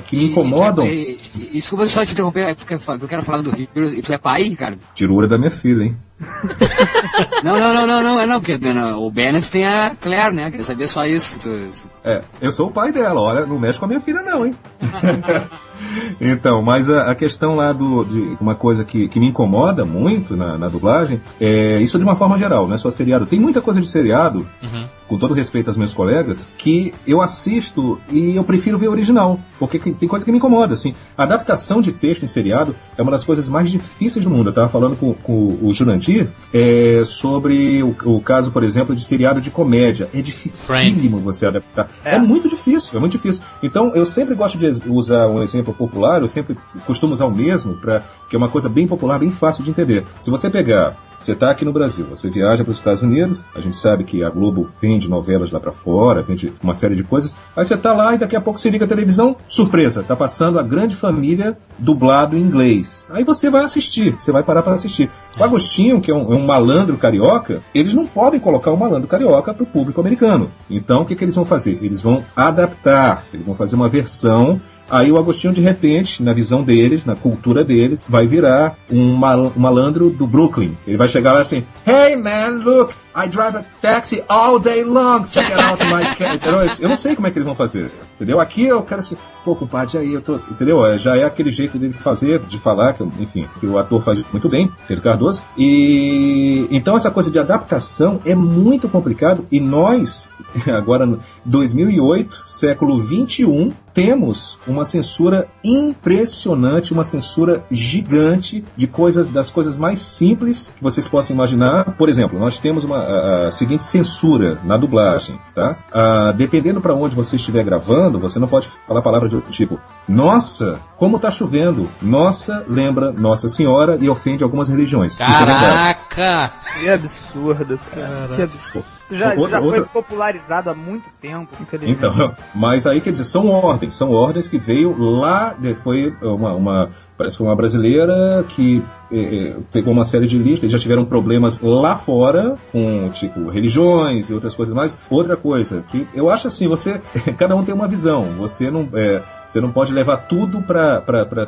[SPEAKER 5] que me incomodam. E,
[SPEAKER 3] e, e, desculpa só te interromper, é porque eu quero falar do Heroes. E tu é pai, Ricardo?
[SPEAKER 5] Tirura da minha filha, hein?
[SPEAKER 3] não, não, não, não, não, não, porque não, o Bennett tem a Claire, né? Queria saber só isso. Tu...
[SPEAKER 5] É, eu sou o pai dela, olha, não mexe com a minha filha não, hein? então, mas a, a, questão lá do, de uma coisa que, que me incomoda muito na, na, dublagem é isso de uma forma geral, não é só seriado. Tem muita coisa de seriado, uhum. Com todo respeito aos meus colegas, que eu assisto e eu prefiro ver original, porque tem coisa que me incomoda, assim. A adaptação de texto em seriado é uma das coisas mais difíceis do mundo. Eu estava falando com, com, o Jurandir é, sobre o, o, caso, por exemplo, de seriado de comédia. É dificílimo você adaptar. É. é muito difícil, é muito difícil. Então, eu sempre gosto de usar um exemplo popular, eu sempre costumo usar o mesmo, pra, que é uma coisa bem popular, bem fácil de entender. Se você pegar você está aqui no Brasil, você viaja para os Estados Unidos, a gente sabe que a Globo vende novelas lá para fora, vende uma série de coisas. Aí você está lá e daqui a pouco você liga a televisão, surpresa, está passando a grande família dublado em inglês. Aí você vai assistir, você vai parar para assistir. O Agostinho, que é um, é um, malandro carioca, eles não podem colocar o malandro carioca para o público americano. Então o que, que eles vão fazer? Eles vão adaptar, eles vão fazer uma versão Aí o Agostinho, de repente, na visão deles, na cultura deles, vai virar um, mal malandro do Brooklyn. Ele vai chegar lá assim: Hey man, look, I drive a taxi all day long. Check it out my car. Eu não sei como é que eles vão fazer, entendeu? Aqui eu quero assim, pô, compadre, aí eu tô, entendeu? É, já é aquele jeito dele fazer, de falar, que, enfim, que o ator faz muito bem, Pedro Cardoso. E então essa coisa de adaptação é muito complicado e nós, agora 2008, século 21, temos uma censura impressionante, uma censura gigante de coisas das coisas mais simples que vocês possam imaginar. Por exemplo, nós temos uma a, a seguinte censura na dublagem, tá? A, dependendo para onde você estiver gravando, você não pode falar palavras do tipo nossa, como tá chovendo. Nossa, lembra Nossa Senhora e ofende algumas religiões.
[SPEAKER 2] É Caraca!
[SPEAKER 4] É que absurdo, cara. Que absurdo. Isso já, outra, já foi outra... popularizado há muito tempo, infelizmente.
[SPEAKER 5] Então, mas aí quer dizer, são ordens, são ordens que veio lá, foi uma, uma parece que foi uma brasileira que eh, eh, pegou uma série de listas, já tiveram problemas lá fora com, tipo, religiões e outras coisas mais. Outra coisa, que eu acho assim, você, cada um tem uma visão, você não, é, você não pode levar tudo para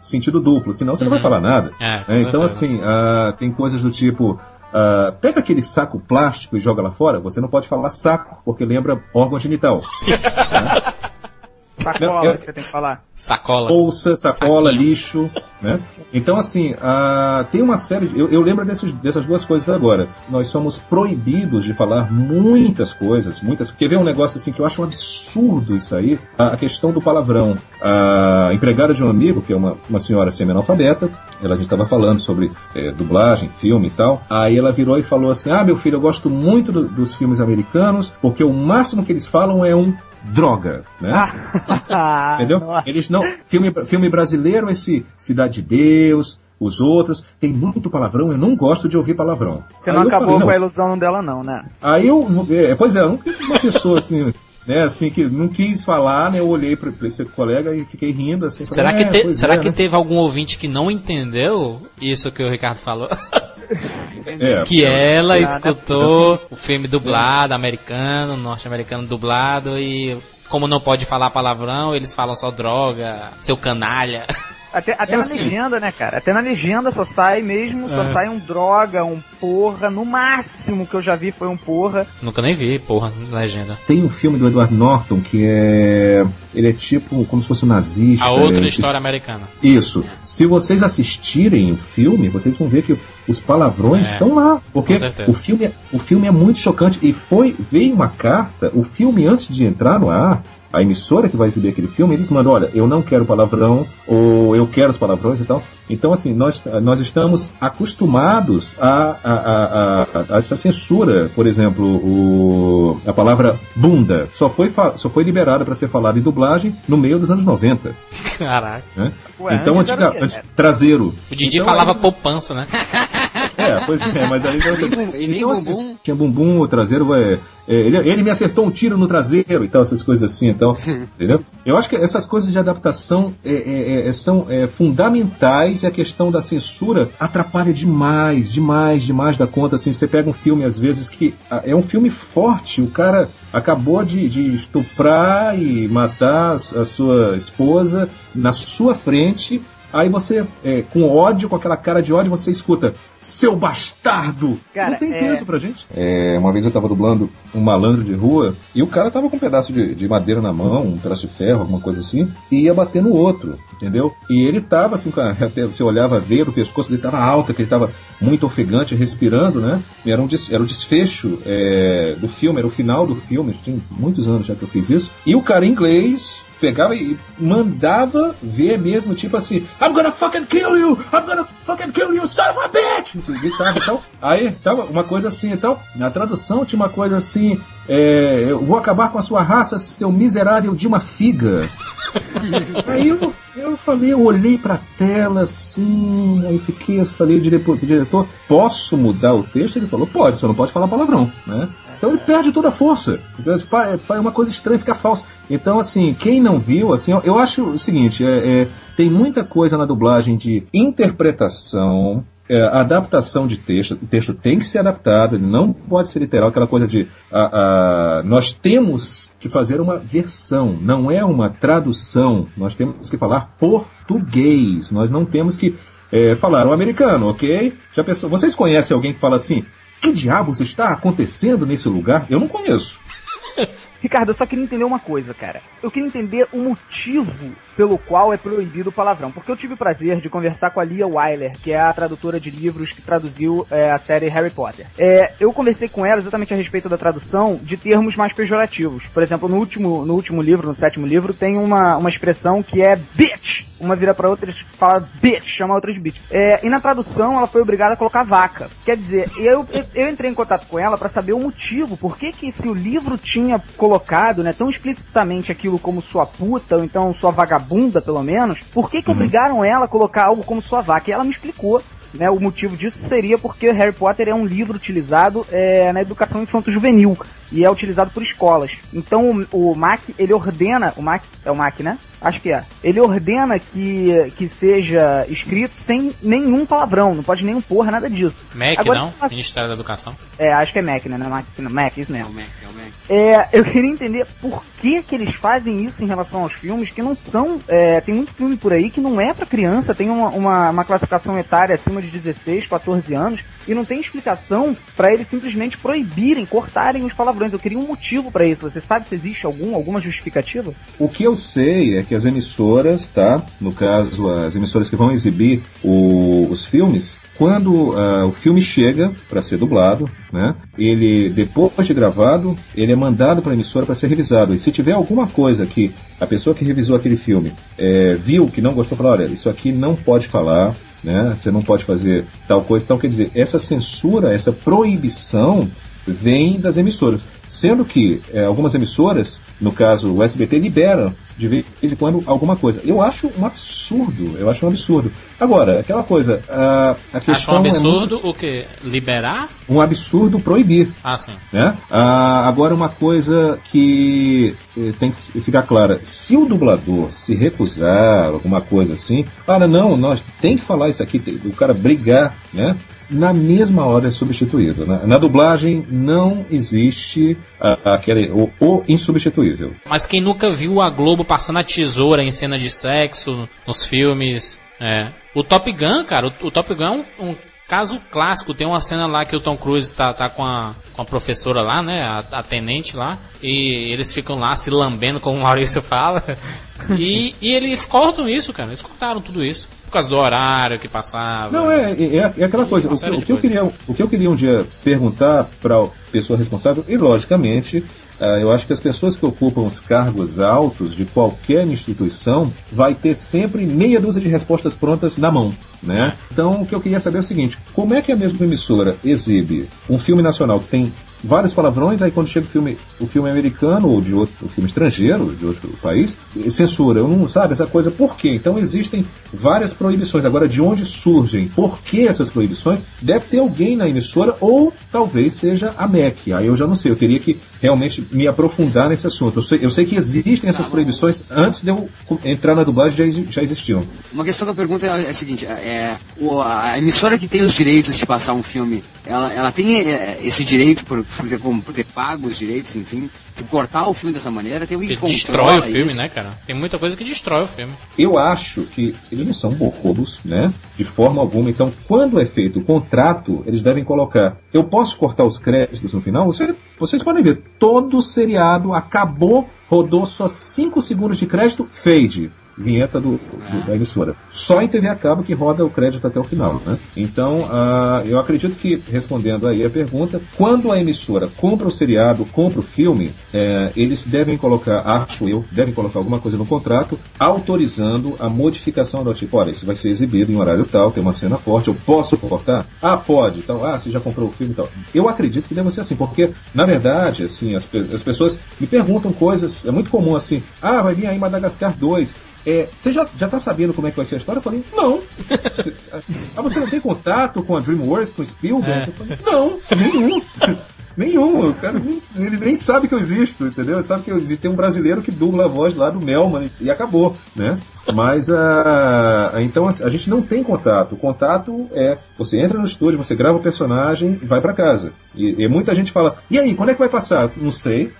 [SPEAKER 5] sentido duplo, senão você uhum. não vai uhum. falar nada. É, é, então, assim, uh, tem coisas do tipo, Uh, pega aquele saco plástico e joga lá fora, você não pode falar saco, porque lembra órgão genital. né?
[SPEAKER 4] Sacola eu, que você tem que falar.
[SPEAKER 2] Sacola.
[SPEAKER 5] Bolsa, sacola, Saquinho. lixo, né? Então, assim, uh, tem uma série. De, eu, eu, lembro desses, dessas duas coisas agora. Nós somos proibidos de falar muitas coisas, muitas. Quer ver um negócio assim que eu acho um absurdo isso aí? A, a questão do palavrão. A empregada de um amigo, que é uma, uma senhora semi-analfabeta, ela a gente estava falando sobre é, dublagem, filme e tal. Aí ela virou e falou assim: Ah, meu filho, eu gosto muito do, dos filmes americanos, porque o máximo que eles falam é um droga, né? Ah. Entendeu? Eles não. Filme, filme brasileiro, esse Cidade de Deus, os outros, tem muito palavrão, eu não gosto de ouvir palavrão.
[SPEAKER 4] Você não acabou falei, não. com a ilusão dela, não, né?
[SPEAKER 5] Aí eu. É, pois é, uma pessoa assim. Né, assim, que não quis falar, né, eu olhei para esse colega e fiquei rindo, assim.
[SPEAKER 2] Será, falei, que, é, te, será é, que né? teve algum ouvinte que não entendeu isso que o Ricardo falou? É, que ela né? escutou o filme dublado, americano, norte-americano dublado e como não pode falar palavrão, eles falam só droga, seu canalha.
[SPEAKER 4] Até, até na assim. legenda, né, cara? Até na legenda só sai mesmo, é. só sai um droga, um porra. No máximo que eu já vi foi um porra.
[SPEAKER 2] Nunca nem vi porra na legenda.
[SPEAKER 5] Tem um filme do Edward Norton que é ele é tipo como se fosse um nazista.
[SPEAKER 2] A outra
[SPEAKER 5] é,
[SPEAKER 2] história americana.
[SPEAKER 5] Isso. Se vocês assistirem o filme, vocês vão ver que os palavrões
[SPEAKER 2] É,
[SPEAKER 5] estão lá. Porque o filme, é- o filme é muito chocante. E foi, veio uma carta, o filme antes de entrar no ar, a emissora que vai exibir aquele filme, eles mandam, olha, eu não quero palavrão, ou eu quero os palavrões e tal. Então, assim, nós, nós estamos acostumados a, a, a, a- a essa censura. Por exemplo, o, a palavra bunda só foi, fa- só foi liberada para ser falada em dublagem no meio dos anos 90.
[SPEAKER 2] Caraca.
[SPEAKER 5] Né?
[SPEAKER 4] Ué,
[SPEAKER 5] então, antiga,
[SPEAKER 4] o quê?
[SPEAKER 5] anti- traseiro.
[SPEAKER 2] O Didi
[SPEAKER 5] Então,
[SPEAKER 2] falava
[SPEAKER 5] aí-
[SPEAKER 2] poupança, né?
[SPEAKER 5] É, pois é, mas aí já
[SPEAKER 3] E nem
[SPEAKER 5] Então, assim,
[SPEAKER 3] bumbum.
[SPEAKER 5] tinha bumbum, o traseiro é, é, ele, ele me acertou um tiro no traseiro e tal, essas coisas assim, então, entendeu? Eu acho que essas coisas de adaptação é, é, é, são é, fundamentais e a questão da censura atrapalha demais, demais, demais da conta. Assim, você pega um filme às vezes que é um filme forte, o cara acabou de, de estuprar e matar a sua esposa na sua frente. Aí você, é, com ódio, com aquela cara de ódio, você escuta, seu bastardo!
[SPEAKER 4] Cara,
[SPEAKER 5] Não tem
[SPEAKER 4] é-
[SPEAKER 5] peso pra gente. É, uma vez eu tava dublando um malandro de rua e o cara tava com um pedaço de, de madeira na mão, um pedaço de ferro, alguma coisa assim, e ia bater no outro, entendeu? E ele tava assim, com a- até você olhava a veia do pescoço dele tava alta, que ele tava muito ofegante, respirando, né? E era, um des- era o desfecho é, do filme, era o final do filme, tem muitos anos já que eu fiz isso. E o cara em inglês pegava e mandava ver mesmo, tipo assim, I'm gonna fucking kill you! I'm gonna fucking kill you, son of a bitch! Gritava e tal. Aí, tava uma coisa assim e tal. Na tradução tinha uma coisa assim, é, eu vou acabar com a sua raça, seu miserável de uma figa. Aí eu, eu falei, eu olhei pra tela assim, aí fiquei, eu falei, diretor, diretor, posso mudar o texto? Ele falou, pode, só não pode falar palavrão, né? Então ele perde toda a força. É é uma coisa estranha, fica falso. Então, assim, quem não viu, assim, eu acho o seguinte, é, é, tem muita coisa na dublagem de interpretação, é, adaptação de texto. O texto tem que ser adaptado, ele não pode ser literal, aquela coisa de a- a- nós temos que fazer uma versão, não é uma tradução. Nós temos que falar português. Nós não temos que é, falar o americano, ok? Já pensou? Vocês conhecem alguém que fala assim? Que diabos está acontecendo nesse lugar? Eu não conheço.
[SPEAKER 4] Ricardo, eu só queria entender uma coisa, cara. Eu queria entender o motivo pelo qual é proibido o palavrão. Porque eu tive o prazer de conversar com a Lia Weiler, que é a tradutora de livros que traduziu é, a série Harry Potter. É, eu conversei com ela exatamente a respeito da tradução de termos mais pejorativos. Por exemplo, no último, no último livro, no sétimo livro, tem uma, uma expressão que é bitch. Uma vira pra outra e fala bitch, chama a outra de bitch. É, e na tradução ela foi obrigada a colocar vaca. Quer dizer, eu, eu, eu entrei em contato com ela para saber o motivo. Por que que se o livro tinha colocado, né, tão explicitamente aquilo como sua puta, ou então sua vagabunda, pelo menos, por que que obrigaram ela a colocar algo como sua vaca? E ela me explicou. Né, o motivo disso seria porque Harry Potter é um livro utilizado é, na educação infanto-juvenil e é utilizado por escolas. Então o, o MAC, ele ordena, o MAC é o MAC, né? Acho que é. Ele ordena que, que seja escrito sem nenhum palavrão, não pode nenhum porra, nada disso.
[SPEAKER 2] MEC,
[SPEAKER 4] Agora-
[SPEAKER 2] não? Ministério da Educação.
[SPEAKER 4] É, acho que é Mac, né? Não é Mac, não, Mac, isso
[SPEAKER 3] É
[SPEAKER 4] mesmo.
[SPEAKER 3] o Mac, é o Mac.
[SPEAKER 4] É, eu queria entender por que que eles fazem isso em relação aos filmes que não são. É, tem muito filme por aí que não é pra criança, tem uma, uma, uma classificação etária acima de 16, 14 anos e não tem explicação pra eles simplesmente proibirem, cortarem os palavrões. Eu queria um motivo pra isso. Você sabe se existe algum, alguma justificativa?
[SPEAKER 5] O que eu sei é que as emissoras, tá? No caso, as emissoras que vão exibir o- os filmes, quando ah, o filme chega para ser dublado, né? Ele depois de gravado, ele é mandado para a emissora para ser revisado. E se tiver alguma coisa que a pessoa que revisou aquele filme eh, viu que não gostou, fala, olha, isso aqui não pode falar, né? Você não pode fazer tal coisa. Então, quer dizer, essa censura, essa proibição vem das emissoras. Sendo que eh, algumas emissoras, no caso o SBT, liberam de vez em quando alguma coisa. Eu acho um absurdo, eu acho um absurdo. Agora, aquela coisa, a, a
[SPEAKER 2] Acho
[SPEAKER 5] questão
[SPEAKER 2] um
[SPEAKER 5] é
[SPEAKER 2] absurdo o quê? Liberar?
[SPEAKER 5] muito- um absurdo proibir.
[SPEAKER 2] Ah, sim.
[SPEAKER 5] Né? Ah, agora uma coisa que eh, tem que ficar clara, se o dublador se recusar, alguma coisa assim, fala, não, nós tem que falar isso aqui, o cara brigar, né? Na mesma hora é substituído. né? Na dublagem não existe a- aquele, o, o insubstituível.
[SPEAKER 2] Mas quem nunca viu a Globo passando a tesoura em cena de sexo nos filmes, é. O Top Gun, cara, o, o Top Gun é um, um Caso clássico, tem uma cena lá que o Tom Cruise tá, tá com, a, com a professora lá, né? A, a tenente lá. E eles ficam lá se lambendo, como o Maurício fala. E, e eles cortam isso, cara. Eles cortaram tudo isso. Por causa do horário que passava.
[SPEAKER 5] Não, é, é, é aquela coisa. O,
[SPEAKER 2] série
[SPEAKER 5] o que eu queria, o que eu queria um dia perguntar para a pessoa responsável, e logicamente, ah, eu acho que as pessoas que ocupam os cargos altos de qualquer instituição vai ter sempre meia dúzia de respostas prontas na mão. Né? Então, o que eu queria saber é o seguinte: como é que a mesma emissora exibe um filme nacional que tem vários palavrões, aí quando chega o filme, o filme americano ou de outro o filme estrangeiro, de outro país, censura. Eu não sabe essa coisa por quê? Então existem várias proibições. Agora, de onde surgem? Por que essas proibições? Deve ter alguém na emissora ou talvez seja a MEC. Aí eu já não sei. Eu teria que realmente me aprofundar nesse assunto. Eu sei, eu sei que existem essas proibições antes de eu entrar na dublagem já, já existiam.
[SPEAKER 3] Uma questão que eu pergunto é, é a seguinte: é, o- a emissora que tem os direitos de passar um filme, ela, ela tem é, esse direito por, por ter pago os direitos, enfim, de cortar o filme dessa maneira? Tem alguém que
[SPEAKER 2] destrói o filme,
[SPEAKER 3] isso?
[SPEAKER 2] né, cara? Tem muita coisa que destrói o filme.
[SPEAKER 5] Eu acho que eles não são bobos, né? De forma alguma. Então, quando é feito o contrato, eles devem colocar. Eu posso cortar os créditos no final? Você- vocês podem ver. Todo seriado acabou, rodou só 5 segundos de crédito, fade. Vinheta do, do- da emissora. Só em TV a cabo que roda o crédito até o final, né? Então, ah, eu acredito que, respondendo aí a pergunta, quando a emissora compra o seriado, compra o filme, eh, eles devem colocar, acho eu, devem colocar alguma coisa no contrato autorizando a modificação do tipo, olha, isso vai ser exibido em horário tal, tem uma cena forte, eu posso cortar? Ah, pode, então, ah, você já comprou o filme e tal. Eu acredito que deve ser assim, porque, na verdade, assim, as, as pessoas me perguntam coisas, é muito comum assim, ah, vai vir aí Madagascar 2. É, você já, já tá sabendo como é que vai ser a história? Eu falei, não. ah, você não tem contato com a DreamWorks, com o Spielberg?
[SPEAKER 2] É.
[SPEAKER 5] Eu falei, não, nenhum. Nenhum, o cara nem, ele nem sabe que eu existo, entendeu? Ele sabe que eu existo. Tem um brasileiro que dubla a voz lá do Melman e, acabou, né? Mas a então a, a gente não tem contato. O contato é você entra no estúdio, você grava o personagem e vai pra casa. E, e muita gente fala: "E aí, quando é que vai passar?" Não sei.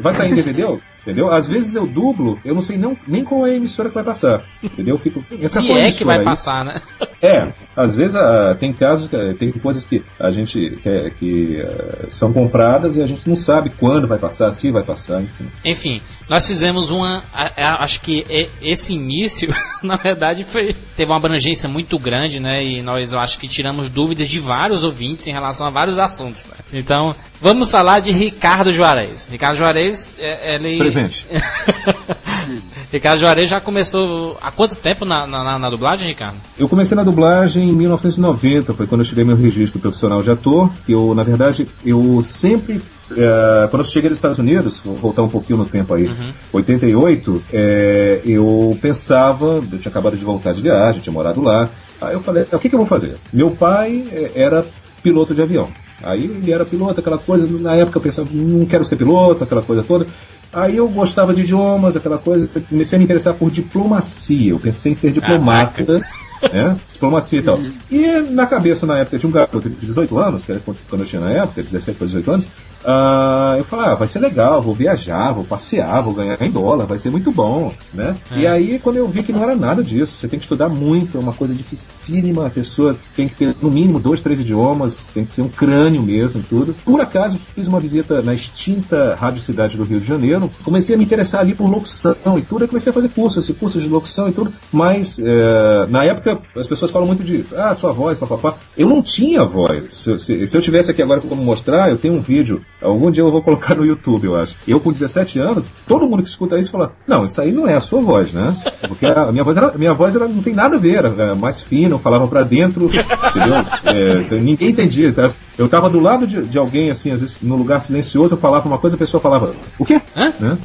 [SPEAKER 5] Vai sair em DVD? Entendeu? Às vezes eu dublo, eu não sei não, nem qual é a emissora que vai passar. Entendeu? Eu fico. essa
[SPEAKER 2] Se é que vai
[SPEAKER 5] aí?
[SPEAKER 2] passar, né?
[SPEAKER 5] É, às vezes ah, tem casos, que- tem coisas que a gente quer que ah, são compradas e a gente não sabe quando vai passar, se vai passar, enfim.
[SPEAKER 2] Enfim, nós fizemos uma. a- a- Acho que esse início, na verdade, foi teve uma abrangência muito grande, né? E nós eu acho que tiramos dúvidas de vários ouvintes em relação a vários assuntos. né? Então, vamos falar de Ricardo Juarez. Ricardo Juarez, é, ele.
[SPEAKER 5] Presente.
[SPEAKER 2] Ricardo Juarez já começou há quanto tempo na, na, na- dublagem, Ricardo?
[SPEAKER 5] Eu comecei na dublagem em 1990, foi quando eu tirei meu registro profissional de ator. Eu, na verdade, eu sempre. eh, quando eu cheguei nos Estados Unidos, vou voltar um pouquinho no tempo aí, 88, eh, eu pensava, eu tinha acabado de voltar de viagem, tinha morado lá. Aí eu falei, o que, que eu vou fazer? Meu pai eh, era piloto de avião. Aí ele era piloto, aquela coisa, na época eu pensava, não quero ser piloto, aquela coisa toda. Aí eu gostava de idiomas, aquela coisa, comecei a me interessar por diplomacia. Eu pensei em ser diplomata, né? Diplomacia e tal. E na cabeça, na época, tinha um garoto de 18 anos, que era quando eu tinha na época, 17 para 18 anos, ah, eu falei, ah, vai ser legal, vou viajar, vou passear, vou ganhar em dólar, vai ser muito bom, né? E aí, quando eu vi que não era nada disso, você tem que estudar muito, é uma coisa dificílima, a pessoa tem que ter no mínimo dois, três idiomas, tem que ser um crânio mesmo e tudo. Por acaso, fiz uma visita na extinta Rádio Cidade do Rio de Janeiro, comecei a me interessar ali por locução e tudo, aí comecei a fazer cursos, esse cursos de locução e tudo, mas eh, na época as pessoas falam muito de, ah, sua voz, papapá. Eu não tinha voz. Se, eu- se- se eu tivesse aqui agora como mostrar, eu tenho um vídeo, algum dia eu vou colocar no YouTube, eu acho. Eu com 17 anos, todo mundo que escuta isso fala, não, isso aí não é a sua voz, né? Porque a minha voz, era, minha voz era, não tem nada a ver, era mais fina, eu falava pra dentro, entendeu? É, então, ninguém entendia. tá? Eu tava do lado de, de alguém, assim, às vezes, no lugar silencioso, eu falava uma coisa, a pessoa falava, o quê?
[SPEAKER 2] Hã?
[SPEAKER 5] Né?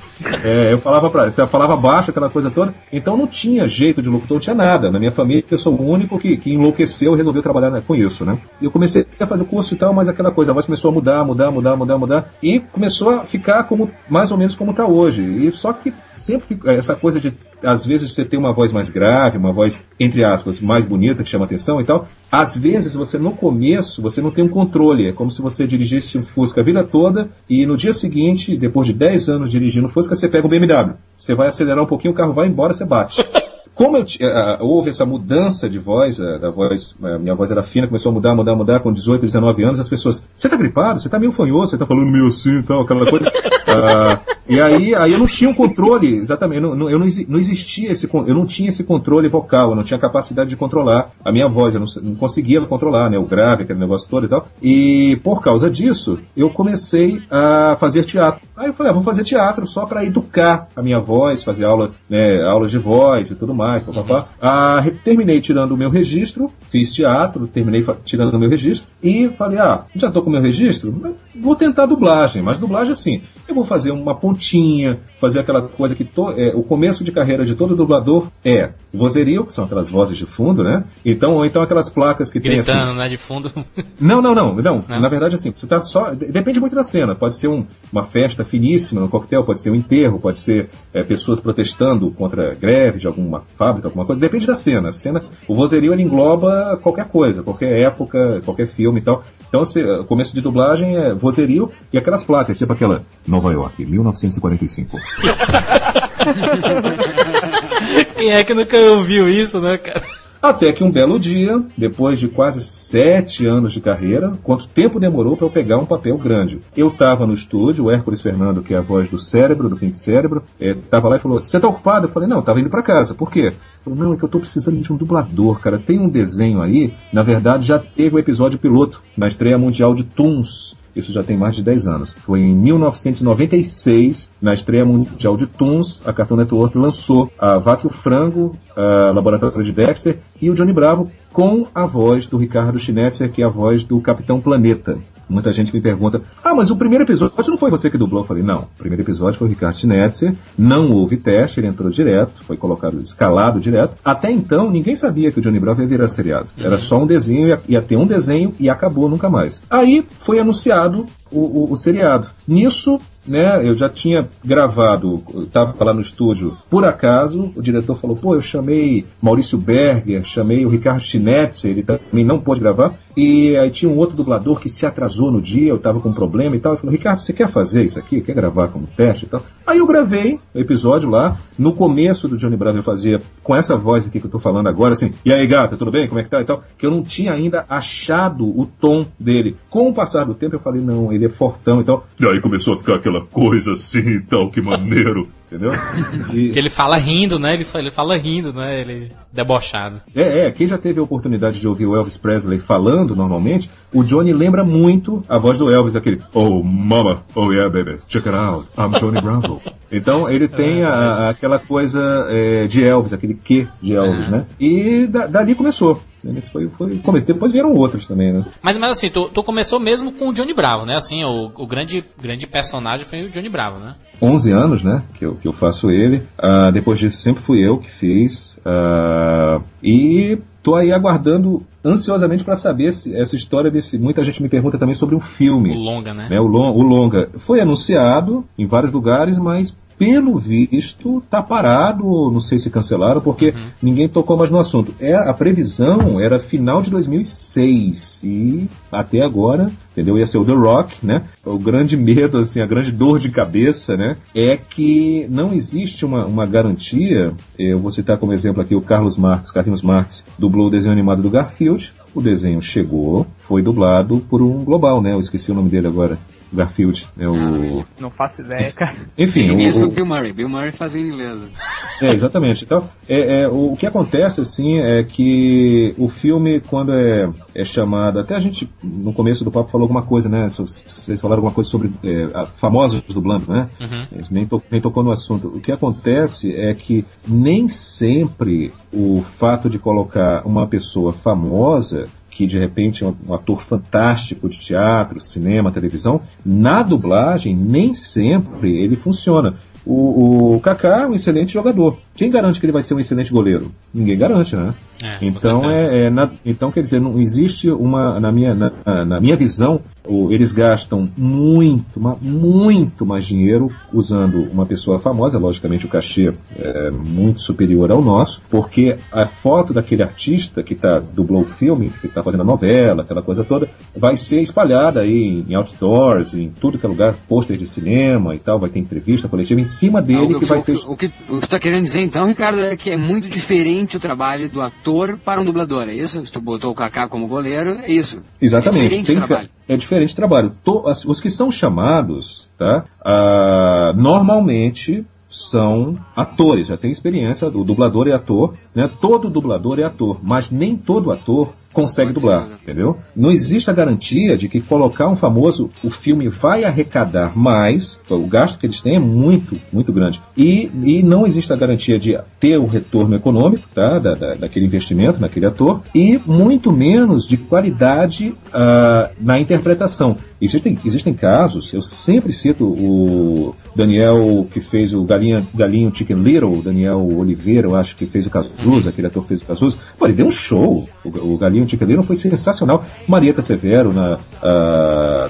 [SPEAKER 5] É, eu falava pra, eu falava baixo, aquela coisa toda. Então não tinha jeito de locutor, não tinha nada. Na minha família, eu sou o único que, que enlouqueceu e resolveu trabalhar né, com isso, né? E eu comecei a fazer curso e tal, mas aquela coisa, a voz começou a mudar, mudar, mudar, mudar, mudar. E começou a ficar como, mais ou menos como tá hoje. E só que sempre fica- essa coisa de, às vezes, você ter uma voz mais grave, uma voz, entre aspas, mais bonita, que chama atenção e tal. Às vezes, você no começo, você não tem um controle. É como se você dirigisse um Fusca a vida toda e no dia seguinte, depois de 10 anos dirigindo Fusca, você pega um BMW. Você vai acelerar um pouquinho, o carro vai embora, você bate. Como eu, uh, houve essa mudança de voz, uh, da voz, uh, minha voz era fina, começou a mudar, mudar, mudar com 18, 19 anos, as pessoas, você tá gripado? Você tá meio fanhoso? Você tá falando meio assim e tal, aquela coisa. e aí, aí eu não tinha um controle, exatamente, eu não, eu não, não existia esse, eu não tinha esse controle vocal, eu não tinha capacidade de controlar a minha voz, eu não, não conseguia controlar, né, o grave, aquele negócio todo e tal. E por causa disso, eu comecei a fazer teatro. Aí eu falei, ah, vou fazer teatro só para educar a minha voz, fazer aula, né, aulas de voz e tudo mais, papapá. Uhum. Ah, terminei tirando o meu registro, fiz teatro, terminei tirando o meu registro e falei, ah, já tô com o meu registro, vou tentar dublagem, mas dublagem assim, eu vou fazer uma pontinha, fazer aquela coisa que to, é, o começo de carreira de todo dublador é vozerio, que são aquelas vozes de fundo, né? Então, ou então aquelas placas que
[SPEAKER 2] Gritando,
[SPEAKER 5] tem assim.
[SPEAKER 2] né, de fundo.
[SPEAKER 5] Não, não, não, não, não. Na verdade, assim, você tá só. Depende muito da cena. Pode ser um, uma festa finíssima, um coquetel, pode ser um enterro, pode ser é, pessoas protestando contra greve de alguma fábrica, alguma coisa. Depende da cena. A cena, o vozerio ele engloba qualquer coisa, qualquer época, qualquer filme e tal. Então, se, o começo de dublagem é vozerio e aquelas placas, tipo aquela Nova York, 1945.
[SPEAKER 2] Quem é que nunca ouviu isso, né, cara?
[SPEAKER 5] Até que um belo dia, depois de quase sete anos de carreira, quanto tempo demorou para eu pegar um papel grande? Eu estava no estúdio, o Hércules Fernando, que é a voz do cérebro, do Pink Cérebro, estava é, lá e falou: Você tá ocupado? Eu falei: Não, estava indo para casa. Por quê? Falei, não, é que eu estou precisando de um dublador, cara. Tem um desenho aí, na verdade já teve o um episódio piloto na estreia mundial de Toons. Isso já tem mais de 10 anos. Foi em 1996, na estreia mundial de Toons, a Cartoon Network lançou a Vaca e o Frango, a Laboratório de Dexter e o Johnny Bravo com a voz do Ricardo Schnetzer, que é a voz do Capitão Planeta. Muita gente me pergunta, ah, mas o primeiro episódio não foi você que dublou? Eu falei, não, o primeiro episódio foi o Ricardo Schnetzer, não houve teste, ele entrou direto, foi colocado, escalado direto. Até então, ninguém sabia que o Johnny Bravo ia virar seriado. Era só um desenho, ia, ia ter um desenho e acabou nunca mais. Aí foi anunciado o, o, o seriado. Nisso, né, eu já tinha gravado, estava lá no estúdio, por acaso, o diretor falou, pô, eu chamei Maurício Berger, chamei o Ricardo Schnetzer, ele também não pôde gravar, e aí tinha um outro dublador que se atrasou no dia, eu estava com um problema e tal, ele falou, Ricardo, você quer fazer isso aqui? Quer gravar como teste e tal? Aí eu gravei o episódio lá, no começo do Johnny Bravo eu fazia com essa voz aqui que eu tô falando agora, assim, e aí gata, tudo bem? Como é que tá e tal? Que eu não tinha ainda achado o tom dele. Com o passar do tempo eu falei, não, ele é fortão e tal.
[SPEAKER 1] E aí começou a ficar aquela coisa assim e tal, que maneiro.
[SPEAKER 5] Entendeu?
[SPEAKER 2] E... Que ele fala rindo, né? Ele fala, ele fala rindo, né? Ele debochado.
[SPEAKER 5] É, é. Quem já teve a oportunidade de ouvir o Elvis Presley falando normalmente, o Johnny lembra muito a voz do Elvis, aquele Oh, mama, oh yeah, baby, check it out, I'm Johnny Bravo. Então ele tem a, aquela coisa é, de Elvis, aquele que de Elvis, é. né? E da, dali começou. Esse foi, foi o começo. Depois vieram outros também, né?
[SPEAKER 2] Mas, mas assim, tu, tu começou mesmo com o Johnny Bravo, né? Assim, o, o grande, grande personagem foi o Johnny Bravo, né?
[SPEAKER 5] 11 anos, né? Que eu, que eu faço ele. Uh, depois disso, sempre fui eu que fiz. Uh, e tô aí aguardando ansiosamente para saber se, essa história desse. Muita gente me pergunta também sobre um filme.
[SPEAKER 2] O longa, né?
[SPEAKER 5] né? O, long, o longa foi anunciado em vários lugares, mas pelo visto, tá parado, não sei se cancelaram, porque uhum. ninguém tocou mais no assunto. É, a previsão era final de 2006 e até agora, entendeu? Ia ser o The Rock, né? O grande medo, assim, a grande dor de cabeça, né? É que não existe uma, uma garantia. Eu vou citar como exemplo aqui o Carlos Marques, Carlinhos Marques, dublou o desenho animado do Garfield. O desenho chegou, foi dublado por um global, né? Eu esqueci o nome dele agora. Garfield. É o...
[SPEAKER 4] Ah, não faço ideia, cara.
[SPEAKER 5] Enfim,
[SPEAKER 3] o, o... Bill Murray. Bill Murray fazia inglês.
[SPEAKER 5] É, exatamente. Então, é, é, o, o, que acontece, assim, é que o filme, quando é, é chamado... Até a gente, no começo do papo, falou alguma coisa, né? Vocês falaram alguma coisa sobre é, famosos dublando, né? Uhum. Nem, to, nem tocou no assunto. O que acontece é que nem sempre o fato de colocar uma pessoa famosa que de repente é um ator fantástico de teatro, cinema, televisão, na dublagem nem sempre ele funciona. O, o Kaká é um excelente jogador. Quem garante que ele vai ser um excelente goleiro? Ninguém garante, né? É, então, é, é na, então, quer dizer, não existe uma, na minha, na, na minha visão, eles gastam muito, muito mais dinheiro usando uma pessoa famosa, logicamente o cachê é muito superior ao nosso, porque a foto daquele artista que tá, dublou o filme, que está fazendo a novela, aquela coisa toda, vai ser espalhada aí em outdoors, em tudo que é lugar, pôster de cinema e tal, vai ter entrevista coletiva em cima dele
[SPEAKER 3] ah,
[SPEAKER 5] que, vai ser...
[SPEAKER 3] O que, o que tá querendo dizer então, Ricardo, é que é muito diferente o trabalho do ator para um dublador, é isso? Se tu botou o Kaká como goleiro, é isso.
[SPEAKER 5] Exatamente.
[SPEAKER 3] É diferente
[SPEAKER 5] Tem
[SPEAKER 3] o trabalho.
[SPEAKER 5] É diferente o trabalho. Os que são chamados, tá? ah, normalmente são atores, já tem experiência, o dublador é ator, né? Todo dublador é ator, mas nem todo ator consegue dublar, entendeu? Não existe a garantia de que colocar um famoso, o filme vai arrecadar mais, o gasto que eles têm é muito, muito grande. E, e não existe a garantia de ter o retorno econômico, tá? Da, da- daquele investimento naquele ator, e muito menos de qualidade ah, na interpretação. Existem, existem casos, eu sempre cito o Daniel que fez o Galinha, Galinho Chicken Little, o Daniel Oliveira, eu acho que fez o Cazuza, aquele ator fez o Cazuza. Pô, ele deu um show. O, o Galinho Chicken Little foi sensacional. Marieta Severo na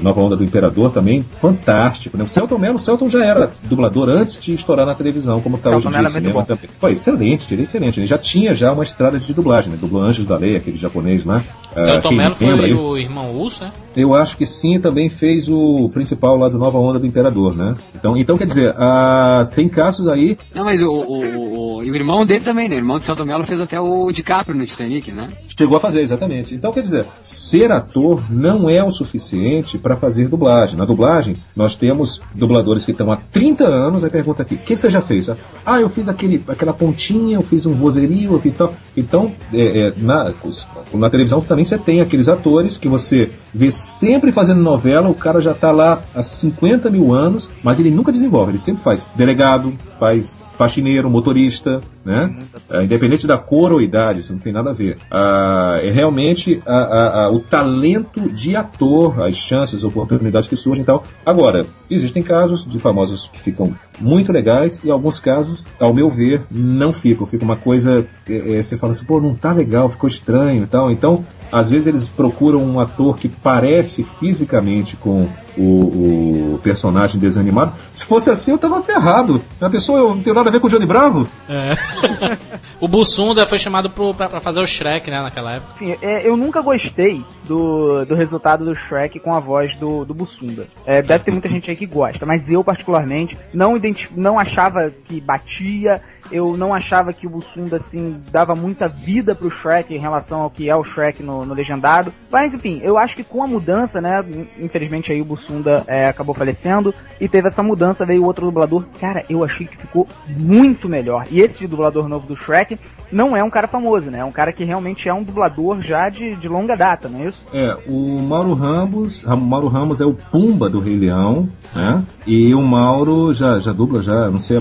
[SPEAKER 5] Nova Onda do Imperador também, fantástico. Né? O Celton Mello, o Celton já era dublador antes de estourar na televisão, como está hoje em dia.
[SPEAKER 4] Mello é
[SPEAKER 5] cinema também. Foi excelente, ele é excelente. Ele já tinha já uma estrada de dublagem, né? Dublou Anjos da Lei, aquele japonês lá. Ah,
[SPEAKER 2] Celton Mello
[SPEAKER 5] lembra
[SPEAKER 2] foi o irmão Urso, né?
[SPEAKER 5] Eu acho que sim, também fez o principal lá do Nova Onda do Imperador, né? Então, então quer dizer, ah, tem casos aí.
[SPEAKER 3] Não, mas o, o, o, o- irmão dele também, né? O irmão de Celto Mello fez até o DiCaprio no Titanic, né?
[SPEAKER 5] Chegou a fazer, exatamente. Então, quer dizer, ser ator não é o suficiente para fazer dublagem. Na dublagem, nós temos dubladores que estão há 30 anos, aí pergunta aqui, o que você já fez? Ah, eu fiz aquele, aquela pontinha, eu fiz um vozerio, eu fiz tal. Então, é, é, na, na televisão também você tem aqueles atores que você vê sempre fazendo novela, o cara já está lá há 50 mil anos, mas ele nunca desenvolve, ele sempre faz delegado, faz faxineiro, motorista, né? É, independente da cor ou idade, isso não tem nada a ver. Ah, é realmente a- a- a- o talento de ator, as chances, oportunidades que surgem e tal. Agora, existem casos de famosos que ficam muito legais e alguns casos, ao meu ver, não ficam. Fica uma coisa, é, é, você fala assim, pô, não tá legal, ficou estranho e tal. Então, às vezes eles procuram um ator que parece fisicamente com o, o personagem desenho animado. Se fosse assim, eu tava ferrado. A pessoa, eu não tenho nada a ver com o Johnny Bravo.
[SPEAKER 2] O Bussunda foi chamado pro, pra, pra fazer o Shrek, né, naquela época.
[SPEAKER 4] Enfim, é, eu nunca gostei do, do resultado do Shrek com a voz do, do Bussunda. É, deve ter muita gente aí que gosta, mas eu particularmente não, identif não achava que batia, eu não achava que o Bussunda assim dava muita vida pro Shrek em relação ao que é o Shrek no, no legendado. Mas enfim, eu acho que com a mudança, né, infelizmente aí o Bussunda é, acabou falecendo e teve essa mudança, veio outro dublador. Cara, eu achei que ficou muito melhor. E esse dublador novo do Shrek não é um cara famoso, né? É um cara que realmente é um dublador já de, de longa data, não é isso?
[SPEAKER 5] É, o Mauro Ramos, Ram- Mauro Ramos é o Pumba do Rei Leão, né? E o Mauro já, já dubla, já, não sei,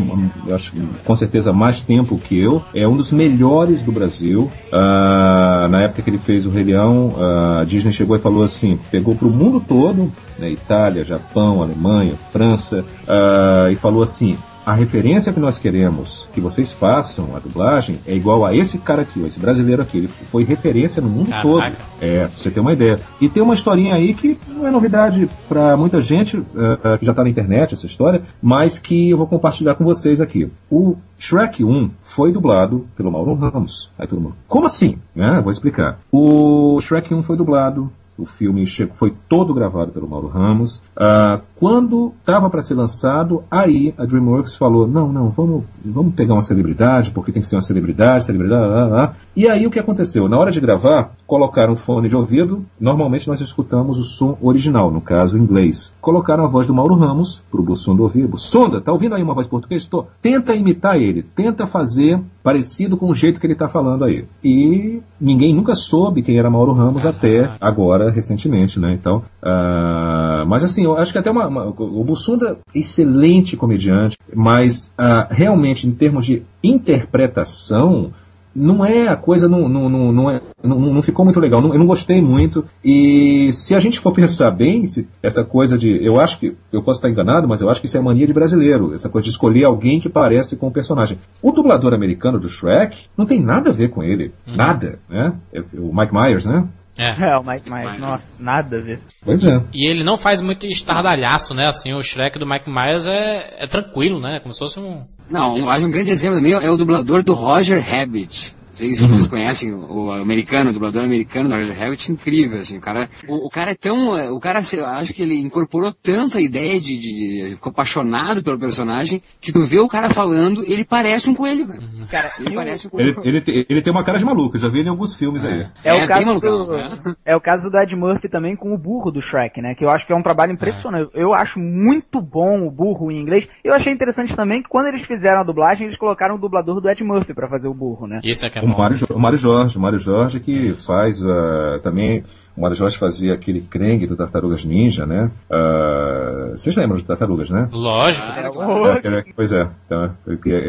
[SPEAKER 5] acho com certeza mais tempo que eu. É um dos melhores do Brasil. Ah, na época que ele fez o Rei Leão, a Disney chegou e falou assim, pegou pro mundo todo, né? Itália, Japão, Alemanha, França, ah, e falou assim, a referência que nós queremos que vocês façam a dublagem é igual a esse cara aqui, esse brasileiro aqui. Ele foi referência no mundo
[SPEAKER 2] Caraca.
[SPEAKER 5] todo. É, pra você ter uma ideia. E tem uma historinha aí que não é novidade pra muita gente, eh, que já tá na internet essa história, mas que eu vou compartilhar com vocês aqui. O Shrek 1 foi dublado pelo Mauro Ramos. Aí todo mundo, como assim? Né? Vou explicar. O Shrek 1 foi dublado o filme foi todo gravado pelo Mauro Ramos. Ah, quando estava para ser lançado, aí a DreamWorks falou: não, não, vamos, vamos pegar uma celebridade, porque tem que ser uma celebridade, celebridade, lá, lá. E aí o que aconteceu? Na hora de gravar, colocaram fone de ouvido. Normalmente nós escutamos o som original, no caso em inglês. Colocaram a voz do Mauro Ramos pro Bussunda ouvir. Bussunda, tá ouvindo aí uma voz portuguesa? Tô. Tenta imitar ele, tenta fazer parecido com o jeito que ele tá falando aí. E ninguém nunca soube quem era Mauro Ramos até agora, recentemente, né? Então, ah, mas assim, eu acho que até uma, uma- o Bussunda, excelente comediante, mas ah, realmente em termos de interpretação, não é a coisa não, não, não, não, é, não, não ficou muito legal. Não- eu não gostei muito. E se a gente for pensar bem, se essa coisa de. Eu acho que. Eu posso estar enganado, mas eu acho que isso é mania de brasileiro. Essa coisa de escolher alguém que parece com o personagem. O dublador americano do Shrek não tem nada a ver com ele. Nada, né? É O Mike Myers, né?
[SPEAKER 2] É.
[SPEAKER 4] É, o Mike Myers, nossa, nada a ver.
[SPEAKER 5] Pois é.
[SPEAKER 2] E ele não faz muito estardalhaço, né? Assim, o Shrek do Mike Myers é, é tranquilo, né? Como se fosse um.
[SPEAKER 3] Não, acho um grande exemplo também é o dublador do Roger Rabbit. Vocês,
[SPEAKER 5] Uhum.
[SPEAKER 3] vocês conhecem o, o americano, o dublador americano Roger Rabbit, incrível, assim, o cara, o, o cara é tão, é, o cara, acho que ele incorporou tanto a ideia de, de, de- ficou apaixonado pelo personagem, que tu vê o cara falando, ele parece um coelho, cara.
[SPEAKER 4] Cara,
[SPEAKER 3] Ele
[SPEAKER 4] o-
[SPEAKER 3] parece um coelho.
[SPEAKER 5] Ele, ele, ele tem uma cara de maluco, eu já vi ele em alguns filmes aí.
[SPEAKER 4] É, o
[SPEAKER 3] É, bem
[SPEAKER 4] caso
[SPEAKER 3] malucão,
[SPEAKER 4] do,
[SPEAKER 3] né?
[SPEAKER 4] é o caso do Ed Murphy também com o burro do Shrek, né? Que eu acho que é um trabalho impressionante. Eu acho muito bom o burro em inglês. Eu achei interessante também que quando eles fizeram a dublagem, eles colocaram o dublador do Ed Murphy pra fazer o burro, né?
[SPEAKER 2] Isso é que é
[SPEAKER 5] O. Mário, o Mário Jorge, o Mário Jorge que faz ah, também. O Mário Jorge fazia aquele Krang do Tartarugas Ninja, né? Ah, vocês lembram de Tartarugas, né?
[SPEAKER 2] Lógico.
[SPEAKER 3] Ah,
[SPEAKER 4] É,
[SPEAKER 5] É, pois é. Então,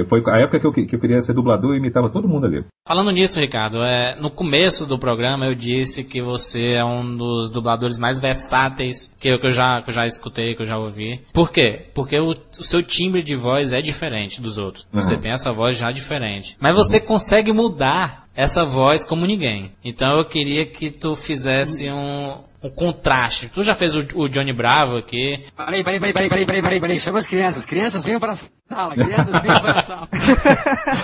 [SPEAKER 5] foi a época que eu, que eu queria ser dublador e imitava todo mundo ali.
[SPEAKER 2] Falando nisso, Ricardo, é, no começo do programa eu disse que você é um dos dubladores mais versáteis que eu, que eu já, que eu já escutei, que eu já ouvi. Por quê? Porque o, o seu timbre de voz é diferente dos outros.
[SPEAKER 5] Uhum.
[SPEAKER 2] Você tem essa voz já diferente. Mas você consegue mudar essa voz como ninguém. Então eu queria que tu fizesse um, um contraste. Tu já fez o, o Johnny Bravo aqui.
[SPEAKER 3] Peraí, peraí, peraí, peraí, peraí, peraí, peraí, peraí, chama as crianças, crianças venham para a sala, crianças venham para a sala.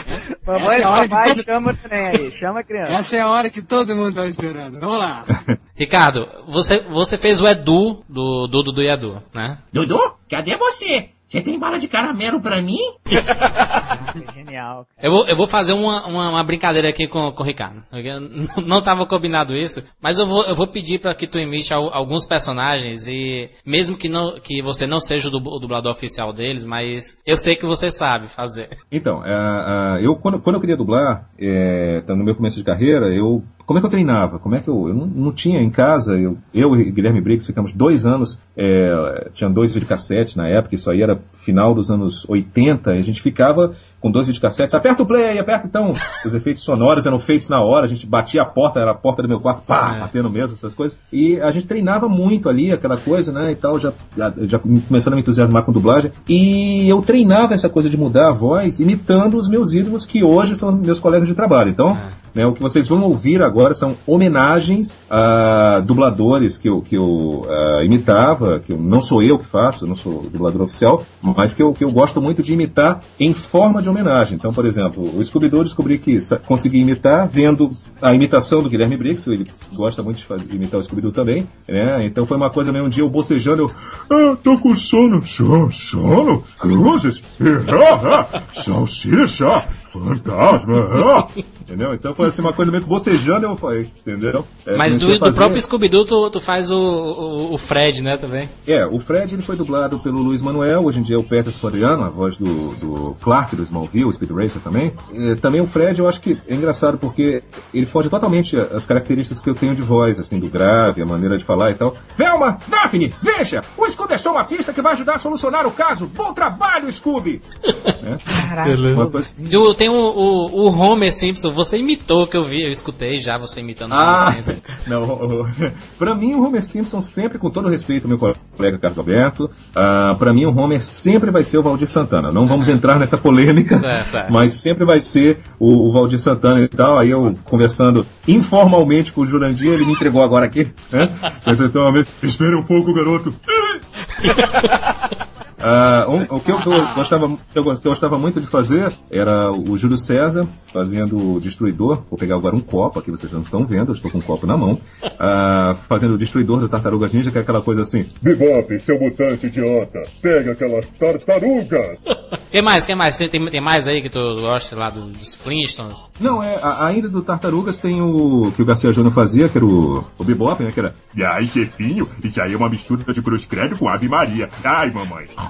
[SPEAKER 3] Essa,
[SPEAKER 4] Mamãe
[SPEAKER 3] essa é a hora que
[SPEAKER 4] papai
[SPEAKER 3] todo,
[SPEAKER 4] chama o trem aí, chama a criança.
[SPEAKER 3] essa é a hora que todo mundo tá esperando, vamos lá.
[SPEAKER 2] Ricardo, você, você fez o Edu do Dudu do Edu, né?
[SPEAKER 6] Dudu, cadê você? Você tem bala de caramelo pra mim?
[SPEAKER 4] Genial.
[SPEAKER 2] Eu vou, eu vou fazer uma, uma, uma brincadeira aqui com, com o Ricardo. Eu não- estava combinado isso, mas eu vou, eu vou pedir para que tu imite al- alguns personagens e mesmo que, não, que você não seja o dub- o dublador oficial deles, mas eu sei que você sabe fazer.
[SPEAKER 5] Então, ah, ah, eu quando, quando eu queria dublar, é, tá no meu começo de carreira, eu como é que eu treinava? Como é que eu, eu não, não tinha em casa? Eu, eu e Guilherme Briggs ficamos dois anos, é, tinha dois videocassetes na época, isso aí era final dos anos 80, e a gente ficava com dois videocassetes, aperta o play, aperta então, os efeitos sonoros eram feitos na hora, a gente batia a porta, era a porta do meu quarto, pá, batendo mesmo, essas coisas, e a gente treinava muito ali, aquela coisa, né, e tal, já, já, já começando a me entusiasmar com dublagem, e eu treinava essa coisa de mudar a voz, imitando os meus ídolos, que hoje são meus colegas de trabalho, então, né, o que vocês vão ouvir agora são homenagens a dubladores que eu, que eu ah, imitava, que eu, não sou eu que faço, não sou dublador oficial, mas que eu, que eu gosto muito de imitar em forma de homenagem. Então, por exemplo, o Scooby-Doo descobri que consegui imitar vendo a imitação do Guilherme Briggs, ele gosta muito de fazer, imitar o Scooby-Doo também, né? Então foi uma coisa meio um dia eu bocejando, eu, ah, tô com sono, sono, sono, cruzes, salsicha, fantasma, entendeu? Então foi assim uma coisa meio que bocejando eu falei, entendeu? É,
[SPEAKER 2] Mas do, do próprio Scooby-Doo tu, tu faz o, o, o Fred, né, também?
[SPEAKER 5] É, o Fred ele foi dublado pelo Luiz Manuel, hoje em dia é o Peter Floriano, a voz do, do Clark do Smallville, o Speed Racer também. É, também o Fred eu acho que é engraçado porque ele foge totalmente as características que eu tenho de voz, assim, do grave, a maneira de falar e tal. Velma, Daphne, veja, o Scooby achou uma pista que vai ajudar a solucionar o caso. Bom trabalho, Scooby!
[SPEAKER 4] Caralho.
[SPEAKER 5] Uma coisa-
[SPEAKER 2] Do, tem o, o, o Homer Simpson, você imitou que eu vi, eu escutei já você imitando o
[SPEAKER 5] Ah,
[SPEAKER 2] Homer Simpson.
[SPEAKER 5] não. o- o- Pra mim, o Homer Simpson, sempre, com todo respeito ao meu colega Carlos Alberto, ah, pra mim, o Homer sempre vai ser o Valdir Santana. Não vamos entrar nessa polêmica,
[SPEAKER 2] certo.
[SPEAKER 5] mas sempre vai ser o, o Valdir Santana e tal. Aí eu, conversando informalmente com o Jurandir, ele me entregou agora aqui, né? Mas então, espere um pouco, garoto. Um- o que eu, eu gostava, eu gos- eu gostava muito de fazer era o Júlio César fazendo o Destruidor. Vou pegar agora um copo aqui, vocês não estão vendo, eu estou com um copo na mão. Ah, fazendo o Destruidor do Tartarugas Ninja, que é aquela coisa assim.
[SPEAKER 1] Bebop, seu mutante idiota, pega aquelas tartarugas.
[SPEAKER 2] Quem mais, quem mais? Tem, tem, tem mais aí que tu gosta lá do- dos Flintstones?
[SPEAKER 5] Não, é, a- ainda do Tartarugas tem o que o Garcia Júnior fazia, que era o, o Bebop, né? Que era.
[SPEAKER 1] E aí, chefinho, isso aí é uma mistura de Cruz Credo com Ave Maria. Ai, mamãe.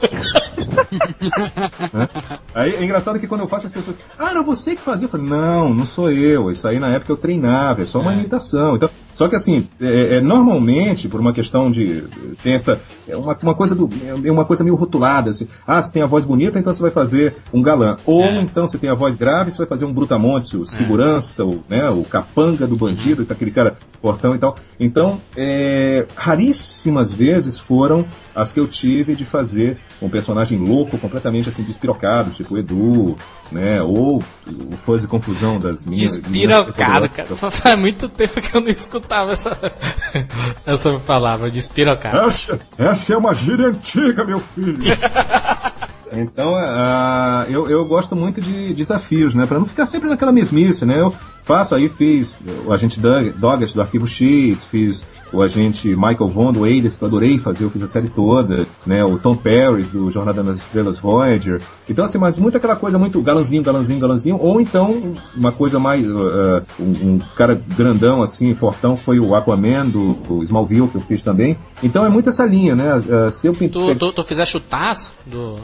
[SPEAKER 5] Aí é engraçado que quando eu faço as pessoas. Ah, era você que fazia? Eu falo, não, não sou eu. Isso aí na época eu treinava, é só uma imitação. Então, só que assim, é, é, normalmente, por uma questão de. Tem essa. É uma, uma coisa do. É uma coisa meio rotulada, assim. Ah, você tem a voz bonita, então você vai fazer um galã. Ou
[SPEAKER 2] É.
[SPEAKER 5] então você tem a voz grave, você vai fazer um brutamonte, o segurança, o, né, o capanga do bandido, aquele cara portão e tal. Então, é, raríssimas vezes foram as que eu tive de fazer um personagem louco, completamente assim, despirocado, tipo Edu, né? Ou o Fuzzy Confusão das minhas.
[SPEAKER 2] Despirocado,
[SPEAKER 5] minhas-
[SPEAKER 2] cara. Faz muito tempo que eu não escutava essa, essa palavra, despirocado.
[SPEAKER 1] Essa, essa é uma gíria antiga, meu filho.
[SPEAKER 5] Então, ah, eu, eu gosto muito de desafios, né? Pra não ficar sempre naquela mesmice, né? Eu faço aí, fiz o agente Doggett do Arquivo X, fiz o agente Michael Vaughn do Ailes, que eu adorei fazer, eu fiz a série toda, né? O Tom Paris do Jornada nas Estrelas Voyager. Então, assim, mas muito aquela coisa muito galanzinho, galanzinho, galanzinho, ou então uma coisa mais. ah, um, um cara grandão, assim, fortão, foi o Aquaman do, do Smallville, que eu fiz também. Então é muito essa linha, né? Ah, se eu
[SPEAKER 2] Tu, tu, tu fizeste o Taz do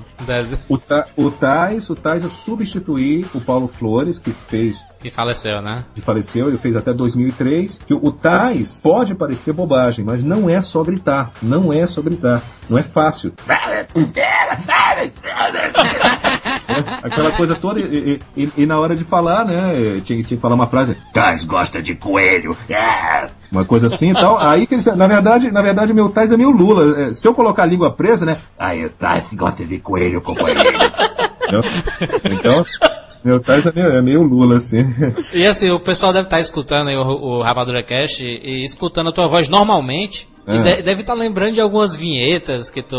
[SPEAKER 5] o, Ta, o Tais, o Tais eu substituí o Paulo Flores, que fez,
[SPEAKER 2] que faleceu, né?
[SPEAKER 5] Que faleceu, ele fez até 2003. Que o Tais pode parecer bobagem, mas não é só gritar, não é só gritar, não é fácil. É, aquela coisa toda, e, e- e- e na hora de falar, né, tinha, tinha que falar uma frase,
[SPEAKER 6] Tais gosta de coelho. É.
[SPEAKER 5] uma coisa assim e tal. Aí que na verdade, na verdade, meu Tais é meio Lula. É, Se eu colocar a língua presa, né,
[SPEAKER 6] Aí o Tais gosta de coelho com coelho.
[SPEAKER 5] Entendeu? Então, meu Tais é meio, é meio Lula, assim.
[SPEAKER 2] E assim, o pessoal deve estar escutando aí o, o Rapadura Cast e, e escutando a tua voz normalmente. E
[SPEAKER 5] É.
[SPEAKER 2] de- deve estar lembrando de algumas vinhetas que tu,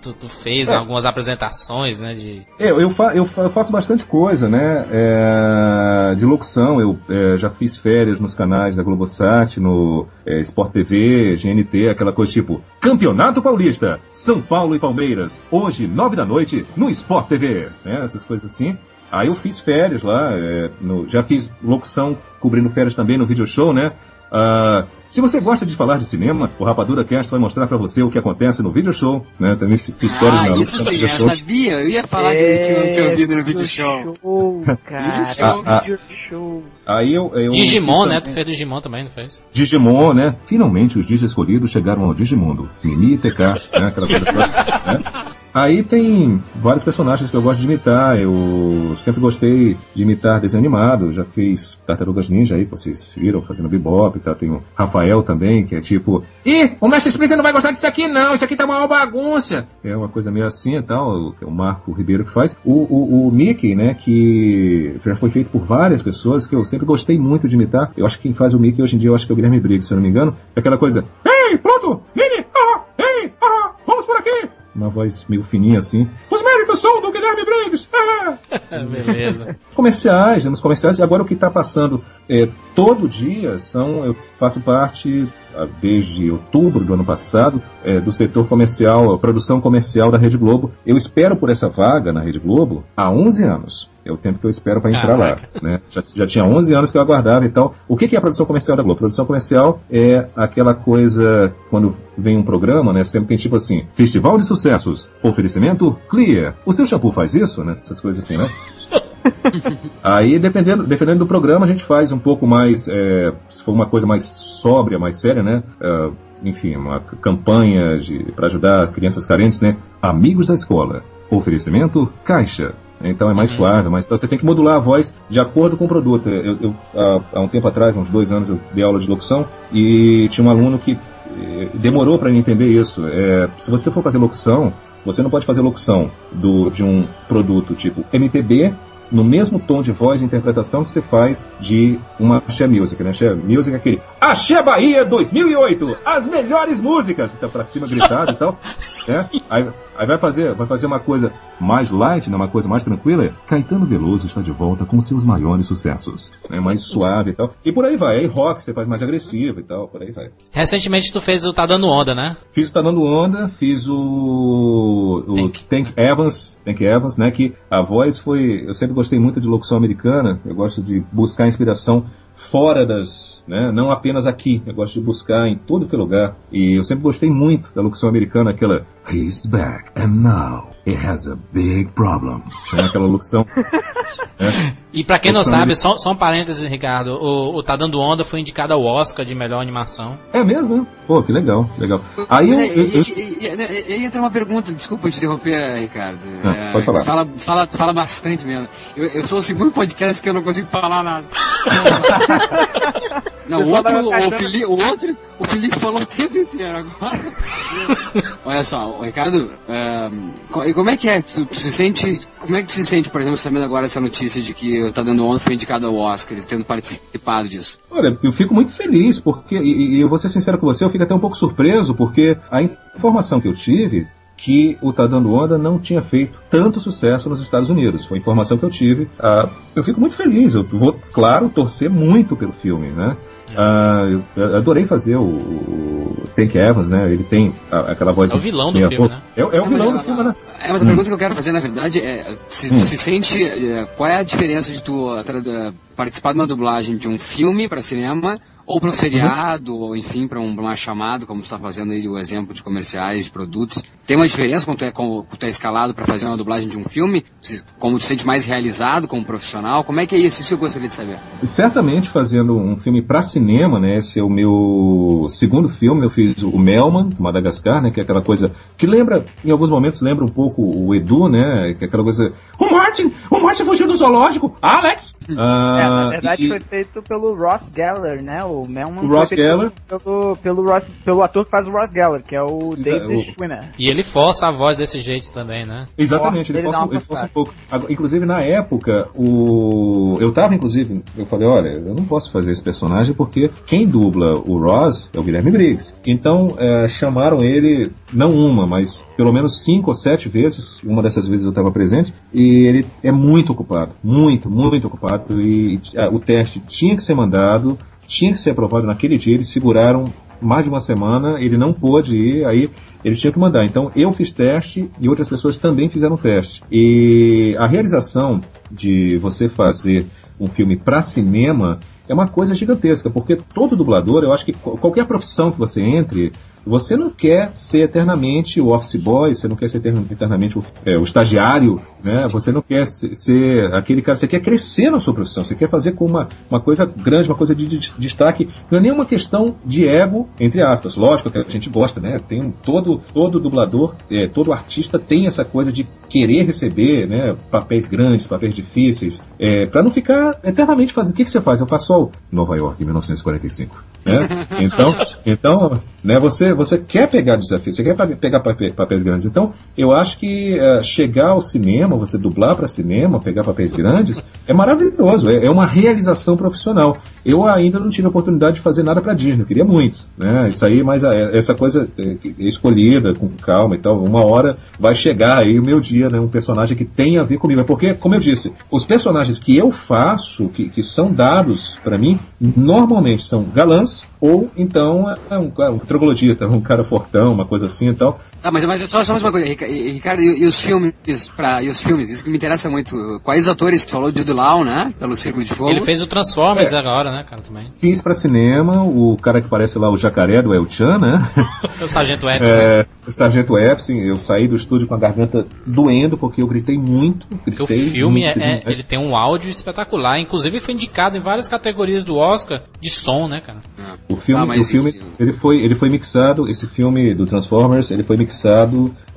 [SPEAKER 2] tu, tu fez,
[SPEAKER 5] É.
[SPEAKER 2] algumas apresentações, né? De...
[SPEAKER 5] Eu, eu, fa- eu fa- eu faço bastante coisa, né? É, de locução, eu é, já fiz férias nos canais da Globosat, no é, Sport TV, GNT, aquela coisa tipo Campeonato Paulista, São Paulo e Palmeiras, hoje, nove da noite, no Sport TV, né? Essas coisas assim. Aí eu fiz férias lá, é, no- já fiz locução cobrindo férias também no video show, né? Ah, se você gosta de falar de cinema, o Rapadura Cast vai mostrar pra você o que acontece no video show, né? Também fiz férias
[SPEAKER 3] Ah,
[SPEAKER 5] na
[SPEAKER 3] isso sim,
[SPEAKER 5] video
[SPEAKER 3] eu
[SPEAKER 5] show.
[SPEAKER 3] sabia. Eu ia falar que eu tinha, tinha ouvido no vídeo show.
[SPEAKER 4] show, cara.
[SPEAKER 3] Show.
[SPEAKER 5] Ah, ah.
[SPEAKER 4] Show.
[SPEAKER 5] Aí eu, eu
[SPEAKER 2] Digimon, né? Tu fez Digimon também, não fez?
[SPEAKER 5] Digimon, né? Finalmente os dias escolhidos chegaram ao Digimundo. Mimi e TK, né? Aquela coisa né? Aí tem vários personagens que eu gosto de imitar. Eu sempre gostei de imitar desenho animado. Já fiz Tartarugas Ninja aí, vocês viram, fazendo bebop tal. Tem o Rafael também, que é tipo...
[SPEAKER 6] Ih, o Mestre Splinter não vai gostar disso aqui não. Isso aqui tá uma bagunça.
[SPEAKER 5] É uma coisa meio assim e tal, que é o Marco Ribeiro que faz. O, o, o Mickey, né, que já foi feito por várias pessoas, que eu sempre gostei muito de imitar. Eu acho que quem faz o Mickey hoje em dia, eu acho que é o Guilherme Briggs, se eu não me engano. É aquela coisa,
[SPEAKER 6] Ei, pronto. Nini, ah, ei, ah, vamos por aqui.
[SPEAKER 5] Uma voz meio fininha assim.
[SPEAKER 6] Os méritos são do Guilherme Briggs. É.
[SPEAKER 2] Beleza.
[SPEAKER 5] Comerciais, né, nos comerciais, e agora o que está passando é, todo dia são, eu faço parte, ah, desde outubro do ano passado, é, do setor comercial, produção comercial da Rede Globo. Eu espero por essa vaga na Rede Globo há 11 anos. É o tempo que eu espero para entrar
[SPEAKER 2] Caraca.
[SPEAKER 5] lá. Né? Já, já tinha 11 anos que eu aguardava e tal. O que, que é a produção comercial da Globo? Produção comercial é aquela coisa, quando vem um programa, né? Sempre tem tipo assim, Festival de Sucessos, oferecimento Clear. O seu shampoo faz isso, né? Essas coisas assim, né? Aí, dependendo, dependendo do programa, a gente faz um pouco mais, é, se for uma coisa mais sóbria, mais séria, né? É, enfim, uma campanha para ajudar as crianças carentes, né? Amigos da escola. Oferecimento Caixa. Então é mais suave, mas então você tem que modular a voz de acordo com o produto. Eu, eu, há, há um tempo atrás, uns dois anos, eu dei aula de locução e tinha um aluno que eh, demorou para entender isso. É, se você for fazer locução, você não pode fazer locução do, de um produto tipo MPB no mesmo tom de voz e interpretação que você faz de uma Axé Music, né? Axé Music é aquele Axé Bahia 2008, as melhores músicas, tá pra cima gritado e tal, né? Aí, aí vai fazer, vai fazer uma coisa mais light, né? Uma coisa mais tranquila. Caetano Veloso está de volta com seus maiores sucessos, né? Mais suave e tal. E por aí vai. Aí rock você faz mais agressivo e tal, por aí vai.
[SPEAKER 2] Recentemente tu fez o Tá Dando Onda, né?
[SPEAKER 5] Fiz o Tá Dando Onda, fiz o, o
[SPEAKER 2] Tank.
[SPEAKER 5] Tank. Evans, Tank Evans, né? Que a voz foi. Eu sempre gostei muito de locução americana, eu gosto de buscar inspiração fora das. Né, não apenas aqui, eu gosto de buscar em todo que é lugar. E eu sempre gostei muito da locução americana, aquela. He's back, and now he has a big problem. Né, aquela locução.
[SPEAKER 2] E pra quem não sabe, só, só um parênteses, Ricardo, o, o Tá Dando Onda foi indicado ao Oscar de melhor animação.
[SPEAKER 5] É mesmo, né? Pô, que legal, legal. Aí eu, eu- eu-
[SPEAKER 3] e- e- e- e- e entra uma pergunta, desculpa te interromper, Ricardo.
[SPEAKER 5] Ah, pode falar.
[SPEAKER 3] Fala, fala, fala bastante mesmo. Eu, eu sou o segundo podcast que eu não consigo falar nada. Não, o outro, o. Felipe, o outro, o Felipe falou o tempo inteiro agora. Olha só, Ricardo, e como é que é? Tu, tu se sente, como é que tu se sente, por exemplo, sabendo agora essa notícia de que o Tá Dando Onda foi indicado ao Oscar, tendo participado disso?
[SPEAKER 5] Olha, eu fico muito feliz, porque, e, e eu vou ser sincero com você, eu fico até um pouco surpreso, porque a informação que eu tive que o Tá Dando Onda não tinha feito tanto sucesso nos Estados Unidos. Foi a informação que eu tive. Ah, eu fico muito feliz, eu vou, claro, torcer muito pelo filme, né? Ah, eu, adorei fazer o, o Tank Evans, né? Ele tem a- aquela voz...
[SPEAKER 2] É o vilão do filme, né?
[SPEAKER 5] É, é o
[SPEAKER 3] É,
[SPEAKER 5] vilão do filme, né?
[SPEAKER 3] É, mas a pergunta que eu quero fazer, na verdade, é se
[SPEAKER 5] Hum.
[SPEAKER 3] se sente. é, qual é a diferença de tu tra- uh, participar de uma dublagem de um filme para cinema, ou para um seriado, ou enfim, para um, uma chamada, como tu está fazendo aí o exemplo de comerciais, de produtos. Tem uma diferença quando tu é, quando tu é escalado para fazer uma dublagem de um filme? Como tu se sente mais realizado como profissional? Como é que é isso? Isso eu gostaria de saber.
[SPEAKER 5] certamente fazendo um filme para cinema, né? Esse é o meu segundo filme. Eu fiz o Melman, Madagascar, né? Que é aquela coisa que lembra, em alguns momentos lembra um pouco o Edu, né? Que é aquela coisa.
[SPEAKER 6] O Martin! O Martin fugiu do zoológico! Alex!
[SPEAKER 5] ah,
[SPEAKER 4] É, na verdade
[SPEAKER 5] e-
[SPEAKER 4] foi feito pelo Ross Geller, né? O Melman
[SPEAKER 5] O
[SPEAKER 4] foi
[SPEAKER 5] Ross
[SPEAKER 4] feito
[SPEAKER 5] Geller.
[SPEAKER 4] Pelo, pelo, Ross, pelo ator que faz o Ross Geller, que é o
[SPEAKER 5] Exa-
[SPEAKER 4] David
[SPEAKER 5] o-
[SPEAKER 4] Schwimmer.
[SPEAKER 2] E ele força a voz desse jeito também, né?
[SPEAKER 5] Exatamente,
[SPEAKER 4] Ele
[SPEAKER 5] ele, força, ele força um pouco. Agora, Inclusive, na época, o eu tava, inclusive, eu falei, olha, eu não posso fazer esse personagem porque quem dubla o Ross é o Guilherme Briggs. Então, é, chamaram ele, não uma, mas pelo menos cinco ou sete vezes, uma dessas vezes eu estava presente, e ele é muito ocupado, muito, muito ocupado, e ah, o teste tinha que ser mandado, tinha que ser aprovado naquele dia, eles seguraram mais de uma semana, ele não pôde ir, aí ele tinha que mandar. Então eu fiz teste e outras pessoas também fizeram teste. E a realização de você fazer um filme para cinema é uma coisa gigantesca, porque todo dublador, eu acho que qual- qualquer profissão que você entre, você não quer ser eternamente o office boy, você não quer ser etern- eternamente o, é, o estagiário, né? Você não quer se- ser aquele cara, você quer crescer na sua profissão, você quer fazer com uma, uma coisa grande, uma coisa de, de destaque. Não é nenhuma questão de ego, entre aspas. Lógico que a gente gosta, né? Tem um, todo, todo dublador, é, todo artista tem essa coisa de querer receber, né? Papéis grandes, papéis difíceis, é, para não ficar eternamente fazendo. O que, que você faz? Eu faço Nova York, em 1945. Né? Então, então, né? Você, você quer pegar desafios, você quer pegar papéis grandes. Então, eu acho que é, chegar ao cinema, você dublar para cinema, pegar papéis grandes, é maravilhoso. É, é uma realização profissional. Eu ainda não tive a oportunidade de fazer nada para Disney. Eu queria muito, né? Isso aí, mas é, essa coisa que é escolhida com calma e tal. Uma hora vai chegar aí o meu dia, né? Um personagem que tem a ver comigo. É porque, como eu disse, os personagens que eu faço, que, que são dados para mim, normalmente são galãs ou então é um, é um troglodita, um cara fortão, uma coisa assim e tal.
[SPEAKER 3] Tá, mas, mas só, só mais uma coisa, Rica- Ricardo, e, e os filmes, pra, e os filmes, isso que me interessa muito. Quais atores tu falou? Jude Law, né? Pelo Círculo de Fogo.
[SPEAKER 2] Ele fez o Transformers
[SPEAKER 5] É.
[SPEAKER 2] agora, né, cara, também.
[SPEAKER 5] Fiz para cinema o cara que parece lá o jacaré do El Chan, né?
[SPEAKER 2] O Sargento Epps, né?
[SPEAKER 5] É, o Sargento Epstein, eu saí do estúdio com a garganta doendo porque eu gritei muito.
[SPEAKER 2] Porque o
[SPEAKER 5] Gritei
[SPEAKER 2] filme
[SPEAKER 5] muito,
[SPEAKER 2] é, é- ele tem um áudio espetacular, inclusive foi indicado em várias categorias do Oscar de som, né, cara?
[SPEAKER 5] O filme,
[SPEAKER 3] Ah, mas
[SPEAKER 5] o filme ele, foi, ele foi mixado, esse filme do Transformers, ele foi mixado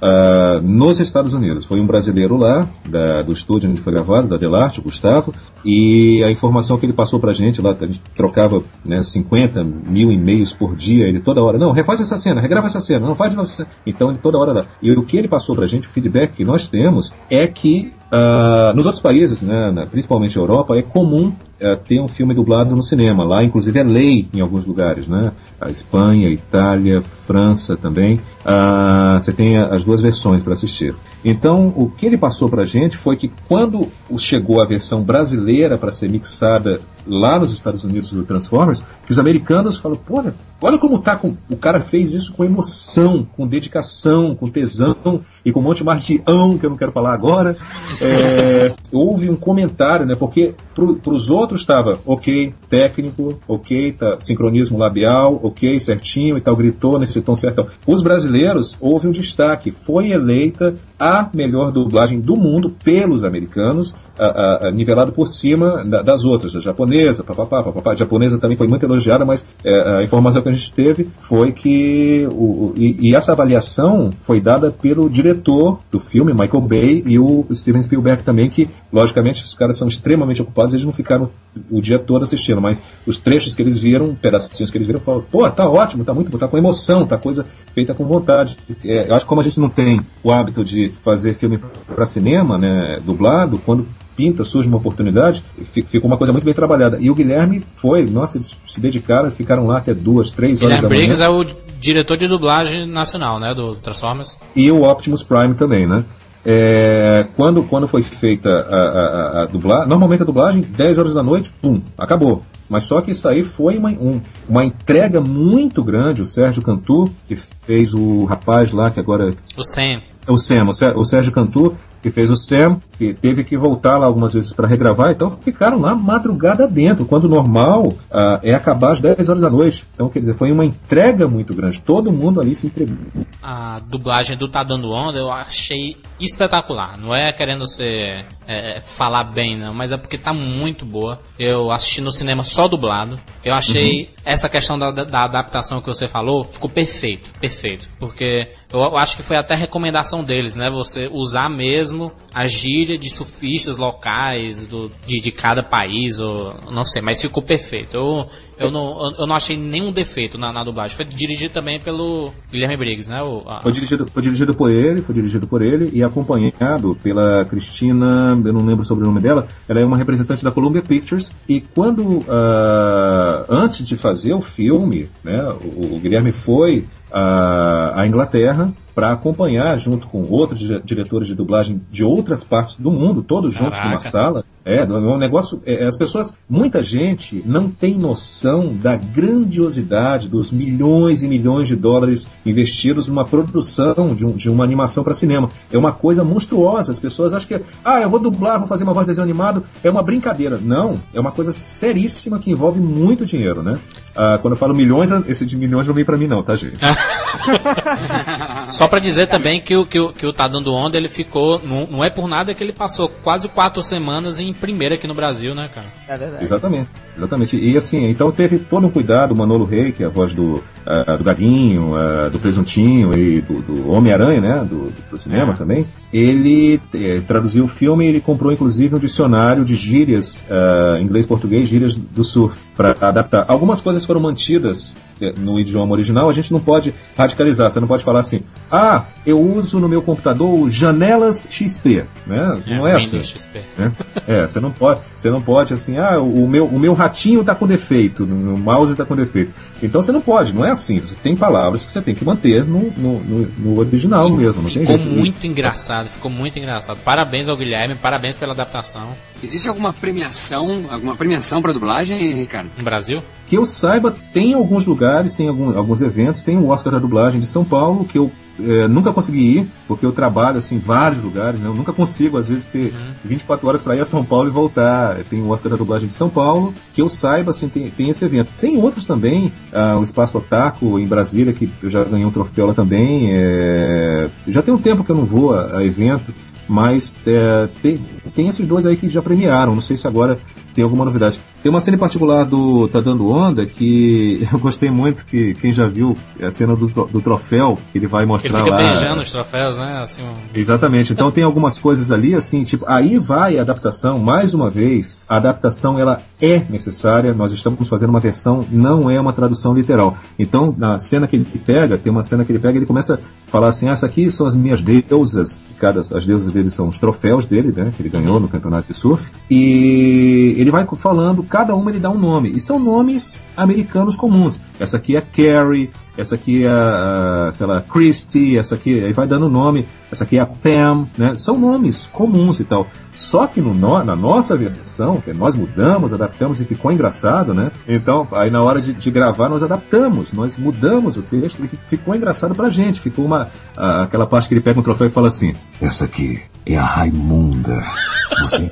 [SPEAKER 5] ah, nos Estados Unidos. Foi um brasileiro lá, da- do estúdio onde foi gravado, da Delarte, o Gustavo, e a informação que ele passou pra gente lá, a gente trocava né, 50 mil e-mails por dia, ele toda hora, não, refaz essa cena, regrava essa cena, não faz de novo essa cena. Então ele toda hora lá. E o que ele passou pra gente, o feedback que nós temos, é que ah, nos outros países, né, na- principalmente a Europa, é comum eh, ter um filme dublado no cinema. Lá, inclusive, é lei em alguns lugares, né? A Espanha, a Itália, França também. Ah, você tem a- as duas versões para assistir. Então, o que ele passou pra gente foi que quando chegou a versão brasileira para ser mixada lá nos Estados Unidos do Transformers, que os americanos falaram, pô, olha como tá com. O cara fez isso com emoção, com dedicação, com tesão e com um monte mais de ão, que eu não quero falar agora. É, houve um comentário, né? Porque para os outros estava ok, técnico, ok, tá, sincronismo labial, ok, certinho e tal, gritou nesse tom certo. Os brasileiros, houve um destaque. Foi eleita a melhor dublagem do mundo pelos americanos, a- a- a- nivelado por cima da- das outras, da japonesa, papapá, papapá. A japonesa também foi muito elogiada, mas é, a informação que a gente teve foi que o, o- e, e essa avaliação foi dada pelo diretor do filme, Michael Bay, e o Steven Spielberg também, que logicamente os caras são extremamente ocupados, eles não ficaram o dia todo assistindo, mas os trechos que eles viram, pedacinhos que eles viram, falaram, pô, tá ótimo, tá muito, tá com emoção, tá coisa feita com vontade. É, eu acho que como a gente não tem o hábito de fazer filme para cinema, né, dublado, quando pinta, surge uma oportunidade, fi- ficou uma coisa muito bem trabalhada. E o Guilherme foi, nossa, eles se dedicaram, ficaram lá até duas, três horas
[SPEAKER 2] Guilherme
[SPEAKER 5] da manhã.
[SPEAKER 2] Briggs é o diretor de dublagem nacional, né, do Transformers.
[SPEAKER 5] e o Optimus Prime também, né? É, quando, quando foi feita a, a, a, a dublagem, normalmente a dublagem, 10 horas da noite, pum, acabou. Mas só que isso aí foi uma, um- uma entrega muito grande. O Sérgio Cantu, que fez o rapaz lá, que agora
[SPEAKER 2] O Sam.
[SPEAKER 5] É o Sam, o Sé- o Sérgio Cantu, que fez o Sam, que teve que voltar lá algumas vezes para regravar, então ficaram lá madrugada dentro, quando o normal ah, é acabar às 10 horas da noite. Então, quer dizer, foi uma entrega muito grande. Todo mundo ali se entregou.
[SPEAKER 2] a dublagem do Tá Dando Onda eu achei espetacular. Não é querendo ser é, falar bem, não, mas é porque tá muito boa. Eu assisti no cinema só dublado. Eu achei essa questão da, da adaptação que você falou ficou perfeito, perfeito. Porque eu, acho que foi até recomendação deles, né? Você usar mesmo a gíria de surfistas locais do, de, de cada país, ou não sei, mas ficou perfeito. Eu, eu, não, eu não achei nenhum defeito na, na dublagem. Foi dirigido também pelo Guilherme Briggs, né? O, a-
[SPEAKER 5] Foi dirigido, foi dirigido por ele, foi dirigido por ele e acompanhado pela Cristina, eu não lembro sobre o nome dela, ela é uma representante da Columbia Pictures e quando ah, antes de fazer o filme, né, o, o Guilherme foi à, à Inglaterra para acompanhar junto com outros dire- diretores de dublagem de outras partes do mundo, todos juntos numa
[SPEAKER 2] Caraca.
[SPEAKER 5] sala. É, é um negócio. é, as pessoas, muita gente não tem noção da grandiosidade dos milhões e milhões de dólares investidos numa produção de, um- de uma animação para cinema. É uma coisa monstruosa. As pessoas acham que, ah, eu vou dublar, vou fazer uma voz de desenho animado, é uma brincadeira. Não, é uma coisa seríssima que envolve muito dinheiro, né? Ah, quando eu falo milhões, esse de milhões não vem para mim, não, tá, gente?
[SPEAKER 2] Só pra dizer também que o, que o, que o Tá Dando Onda, ele ficou. Não, não é por nada que ele passou quase quatro semanas em primeira aqui no Brasil, né, cara?
[SPEAKER 4] É verdade.
[SPEAKER 5] Exatamente, exatamente. E assim, então teve todo um cuidado, o Manolo Rey, que é a voz do, ah, do Gaguinho, ah, do Presuntinho e do, do Homem-Aranha, né, do, do cinema
[SPEAKER 2] É.
[SPEAKER 5] também. Ele eh, traduziu o filme e ele comprou inclusive um dicionário de gírias, ah, inglês-português, gírias do surf, para adaptar. Algumas coisas foram mantidas eh, no idioma original, a gente não pode radicalizar, você não pode falar assim, ah, eu uso no meu computador janelas XP, né? não é assim.
[SPEAKER 2] Windows XP.
[SPEAKER 5] né? É, você não pode, você não pode assim, ah, o meu, o meu ratinho tá com defeito, o mouse tá com defeito. Então você não pode, não é assim. Você tem palavras que você tem que manter no, no, no- original mesmo, não tem
[SPEAKER 2] Ficou
[SPEAKER 5] jeito.
[SPEAKER 2] muito engraçado, ficou muito engraçado. Parabéns ao Guilherme, parabéns pela adaptação
[SPEAKER 3] Existe alguma premiação, alguma premiação pra dublagem, Ricardo?
[SPEAKER 2] no Brasil.
[SPEAKER 5] Que eu saiba, tem alguns lugares, tem algum, alguns eventos, tem o Oscar da dublagem de São Paulo, que eu eh, nunca consegui ir, porque eu trabalho assim, em vários lugares, né? eu nunca consigo, às vezes, ter 24 horas para ir a São Paulo e voltar. Tem o Oscar da dublagem de São Paulo, que eu saiba, assim, tem, tem esse evento. Tem outros também, ah, o Espaço Otaku em Brasília, que eu já ganhei um troféu lá também. eh, Já tem um tempo que eu não vou a, a evento, mas é, tem, tem esses dois aí que já premiaram. Não sei se agora tem alguma novidade. Tem uma cena em particular do Tá Dando Onda que eu gostei muito, que quem já viu a cena do, do troféu, ele vai
[SPEAKER 2] Ele
[SPEAKER 5] mostrar
[SPEAKER 2] fica
[SPEAKER 5] lá.
[SPEAKER 2] beijando os troféus, né? Assim, um-
[SPEAKER 5] Exatamente. Então tem algumas coisas ali, assim, tipo, aí vai a adaptação, mais uma vez, a adaptação ela é necessária, nós estamos fazendo uma versão, não é uma tradução literal. Então, na cena que ele pega, tem uma cena que ele pega, ele começa a falar assim, ah, essas aqui são as minhas deusas, cada, as deusas dele são os troféus dele, né, que ele ganhou no campeonato de surf, e ele vai falando, cada uma ele dá um nome, e são nomes americanos comuns. Essa aqui é Carrie, essa aqui é, a, sei lá, Christy, essa aqui, aí vai dando nome, essa aqui é a Pam, né? São nomes comuns e tal. Só que no, na nossa versão, que nós mudamos, adaptamos e ficou engraçado, né? Então, aí na hora de, de gravar, nós adaptamos, nós mudamos o texto e fi- ficou engraçado pra gente. Ficou uma, a- aquela parte que ele pega um troféu e fala assim, essa aqui é a Raimunda. Você...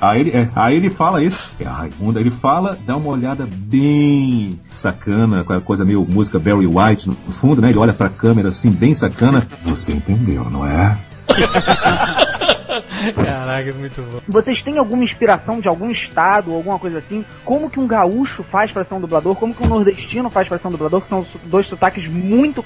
[SPEAKER 5] aí, ele, é, aí ele fala isso, é a ele fala, dá uma olhada bem sacana, com a coisa meio música Barry White no fundo, né? Ele olha pra câmera assim, bem sacana. Você entendeu, não é?
[SPEAKER 2] Caraca, muito bom.
[SPEAKER 4] Vocês têm alguma inspiração de algum estado ou alguma coisa assim? Como que um gaúcho faz pra ser um dublador? Como que um nordestino faz pra ser um dublador? Que são dois sotaques muito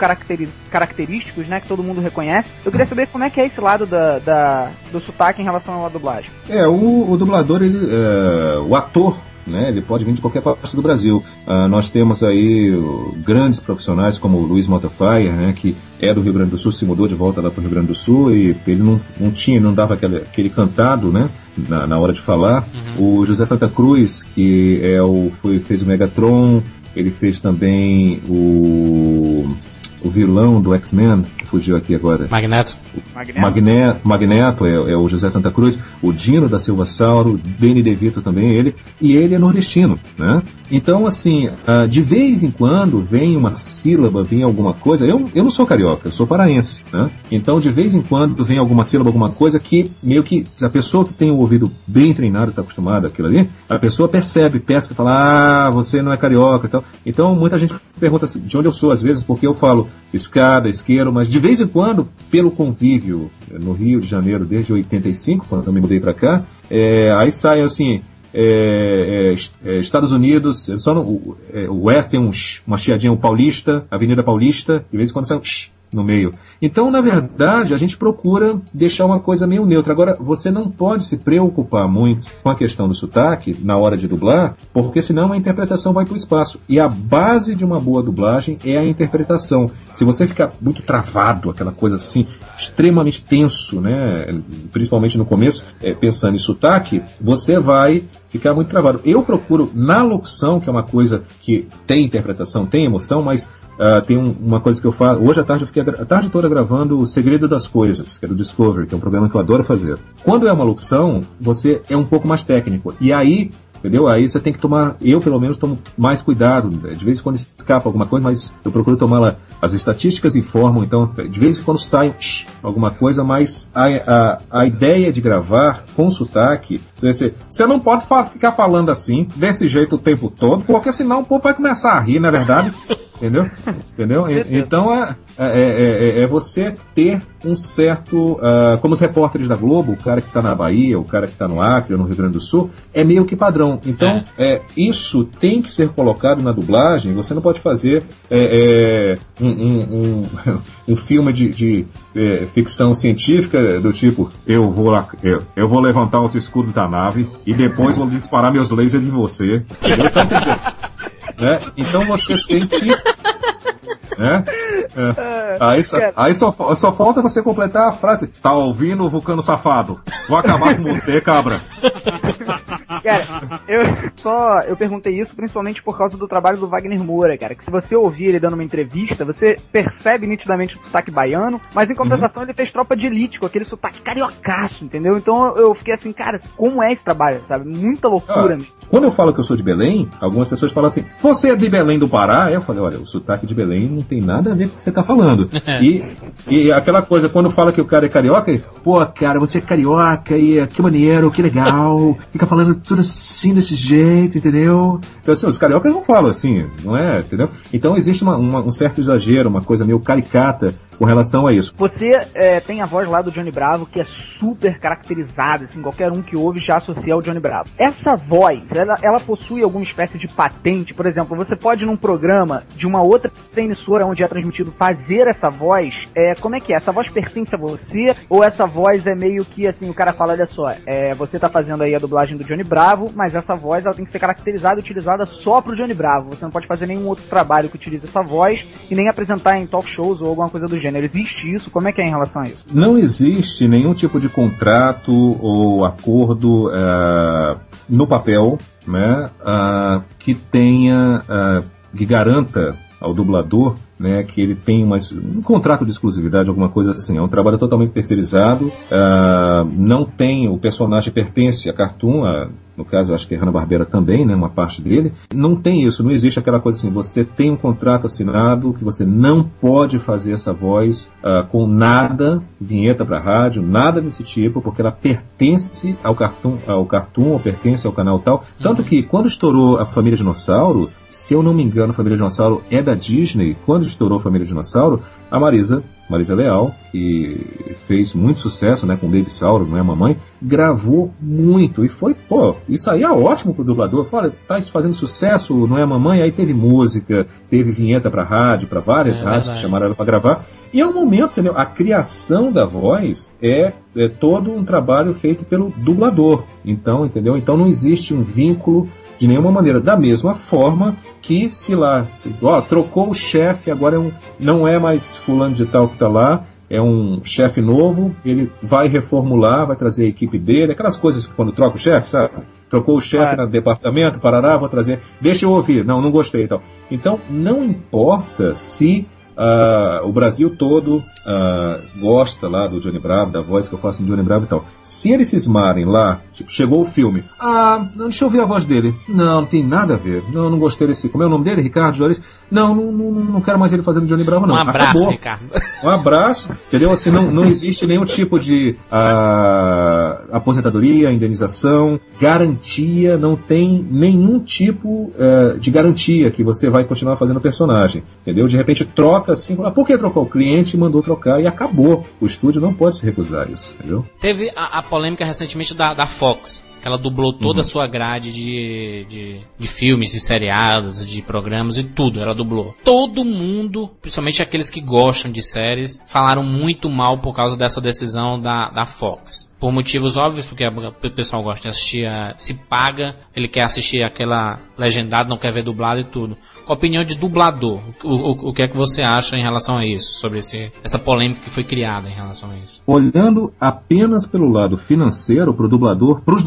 [SPEAKER 4] característicos, né? Que todo mundo reconhece. Eu queria saber como é que é esse lado da, da- do sotaque em relação à dublagem.
[SPEAKER 5] É, o, o dublador, ele, é, o ator, né? Ele pode vir de qualquer parte do Brasil. Uh, nós temos aí uh, grandes profissionais como o Luiz Montefire, né? Que é do Rio Grande do Sul, se mudou de volta lá para o Rio Grande do Sul e ele não, não tinha, não dava aquele, aquele cantado, né? Na, na hora de falar. Uhum. O José Santa Cruz, que é o, foi, fez o Megatron, ele fez também o o vilão do X-Men, fugiu aqui agora.
[SPEAKER 2] Magneto.
[SPEAKER 5] Magneto, Magneto, Magneto é, é, o José Santa Cruz, o Dino da Silva Sauro, Danny DeVito também ele, e ele é nordestino, né? Então, assim, uh, de vez em quando vem uma sílaba, vem alguma coisa. Eu, eu não sou carioca, eu sou paraense, né? Então, de vez em quando vem alguma sílaba, alguma coisa que meio que a pessoa que tem o ouvido bem treinado, está acostumada àquilo ali, a pessoa percebe, pesca, fala, ah, você não é carioca e tal. Então, muita gente pergunta de onde eu sou, às vezes, porque eu falo escada, isqueiro, mas de vez em quando, pelo convívio no Rio de Janeiro desde 85, quando eu me mudei para cá, é, aí sai assim, é, é, é, Estados Unidos, só no, o, é, West tem um, uma chiadinha, o Paulista, Avenida Paulista, de vez em quando sai um no meio. Então, na verdade, a gente procura deixar uma coisa meio neutra. Agora, você não pode se preocupar muito com a questão do sotaque na hora de dublar, porque senão a interpretação vai para o espaço. E a base de uma boa dublagem é a interpretação. Se você ficar muito travado, aquela coisa assim, extremamente tenso, né, principalmente no começo, é, pensando em sotaque, você vai ficar muito travado. Eu procuro na locução, que é uma coisa que tem interpretação, tem emoção, mas Uh, tem um, uma coisa que eu faço. Hoje à tarde eu fiquei a, a, tarde toda gravando O Segredo das Coisas, que é do Discovery, que é um programa que eu adoro fazer. Quando é uma locução, você é um pouco mais técnico. E aí Entendeu? Aí você tem que tomar, eu pelo menos tomo mais cuidado. De vez em quando escapa alguma coisa, mas eu procuro tomar lá. As estatísticas informam, então, de vez em quando sai alguma coisa, mas a, a, a ideia de gravar com sotaque, você, não pode ficar falando assim, desse jeito o tempo todo, porque senão o povo vai começar a rir, na é verdade. Entendeu? Entendeu? Então é, é, é, é, você ter um certo. Uh, como os repórteres da Globo, o cara que está na Bahia, o cara que está no Acre ou no Rio Grande do Sul, é meio que padrão. Então, é. isso tem que ser colocado na dublagem. Você não pode fazer um, um, um, um, filme de, de ficção científica do tipo: eu vou, lá, eu, eu vou levantar os escudos da nave e depois vou disparar meus lasers em você. Entendeu? Então, né? Então você tem que. Né? É. Aí, só, aí só, só falta você completar a frase: Tá ouvindo, vulcano safado? Vou acabar com você, cabra.
[SPEAKER 4] Cara, eu só eu perguntei isso principalmente por causa do trabalho do Wagner Moura, cara. Que se você ouvir ele dando uma entrevista, você percebe nitidamente o sotaque baiano, mas em compensação uhum. ele fez tropa de elite com aquele sotaque cariocaço, entendeu? Então eu fiquei assim, cara, como é esse trabalho, sabe? Muita loucura.
[SPEAKER 5] Ah, quando eu falo que eu sou de Belém, algumas pessoas falam assim: Você é de Belém do Pará? Eu falei: Olha, o sotaque de Belém não tem nada a ver com o que você tá falando. e, e aquela coisa, quando fala que o cara é carioca, pô, cara, você é carioca e que maneiro, que legal, fica falando tudo assim desse jeito, entendeu? Então, assim, os cariocas não falam assim, não é, entendeu? Então existe uma, uma, um certo exagero, uma coisa meio caricata com relação a isso.
[SPEAKER 4] Você é, tem a voz lá do Johnny Bravo que é super caracterizada, assim, qualquer um que ouve já associa ao Johnny Bravo. Essa voz, ela, ela possui alguma espécie de patente, por exemplo, você pode num programa de uma outra emissora onde é transmitido fazer essa voz, é, como é que é? Essa voz pertence a você ou essa voz é meio que assim, o cara fala, olha só, é, você tá fazendo aí a dublagem do Johnny Bravo, mas essa voz ela tem que ser caracterizada e utilizada só pro Johnny Bravo. Você não pode fazer nenhum outro trabalho que utilize essa voz e nem apresentar em talk shows ou alguma coisa do gênero gênero. Existe isso? Como é que é em relação a isso?
[SPEAKER 5] Não existe nenhum tipo de contrato ou acordo uh, no papel né, uh, que tenha, uh, que garanta ao dublador né, que ele tem uma, um contrato de exclusividade, alguma coisa assim. É um trabalho totalmente terceirizado, uh, não tem, o personagem pertence a Cartoon, a, no caso eu acho que é Hanna-Barbera também, né, uma parte dele. Não tem isso, não existe aquela coisa assim, você tem um contrato assinado que você não pode fazer essa voz uh, com nada, vinheta para rádio, nada desse tipo, porque ela pertence ao Cartoon, ao Cartoon ou pertence ao canal tal. Tanto que quando estourou a Família Dinossauro, se eu não me engano, a Família Dinossauro é da Disney, quando estourou a Família Dinossauro, a Marisa, Marisa Leal, que fez muito sucesso, né, com Baby Sauro, não é mamãe, gravou muito e foi, pô, isso aí é ótimo pro dublador. Fala, tá fazendo sucesso, não é mamãe, aí teve música, teve vinheta para rádio, para várias é, rádios verdade. que chamaram ela para gravar. E é um momento, entendeu? A criação da voz é, é todo um trabalho feito pelo dublador. Então, entendeu? Então não existe um vínculo De nenhuma maneira. Da mesma forma que se lá, ó, trocou o chefe, agora é um, não é mais fulano de tal que está lá, é um chefe novo, ele vai reformular, vai trazer a equipe dele, aquelas coisas que quando troca o chefe, sabe? Trocou o chefe
[SPEAKER 4] Claro.
[SPEAKER 5] no departamento, parará, vou trazer, deixa eu ouvir, não, não gostei e tal. Então, não importa se ah, o Brasil todo ah, gosta lá do Johnny Bravo, da voz que eu faço no Johnny Bravo e tal. Se eles cismarem lá, tipo, chegou o filme, ah, não, deixa eu ouvir a voz dele. Não, não tem nada a ver. Não, não gostei desse. Como é o nome dele? Ricardo Juarez? Não, não, não, não quero mais ele fazendo Johnny Bravo, não.
[SPEAKER 2] Um abraço,
[SPEAKER 5] Acabou.
[SPEAKER 2] Ricardo.
[SPEAKER 5] Um abraço, entendeu? Assim, não, não existe nenhum tipo de ah, aposentadoria, indenização, garantia, não tem nenhum tipo eh, de garantia que você vai continuar fazendo o personagem, entendeu? De repente troca assim, ah, por que trocou? O cliente mandou trocar e acabou. O estúdio não pode se recusar isso, entendeu?
[SPEAKER 2] Teve a, a polêmica recentemente da, da Fox, ela dublou toda a sua grade de, de, de filmes, de seriados, de programas e tudo, ela dublou. Todo mundo, principalmente aqueles que gostam de séries, falaram muito mal por causa dessa decisão da, da Fox. Por motivos óbvios, porque a- o pessoal gosta de assistir, a- se paga, ele quer assistir aquela legendada, não quer ver dublado e tudo. Com a opinião de dublador, o, o, o que é que você acha em relação a isso? Sobre esse, essa polêmica que foi criada em relação a isso?
[SPEAKER 5] Olhando apenas pelo lado financeiro para o dublador, para os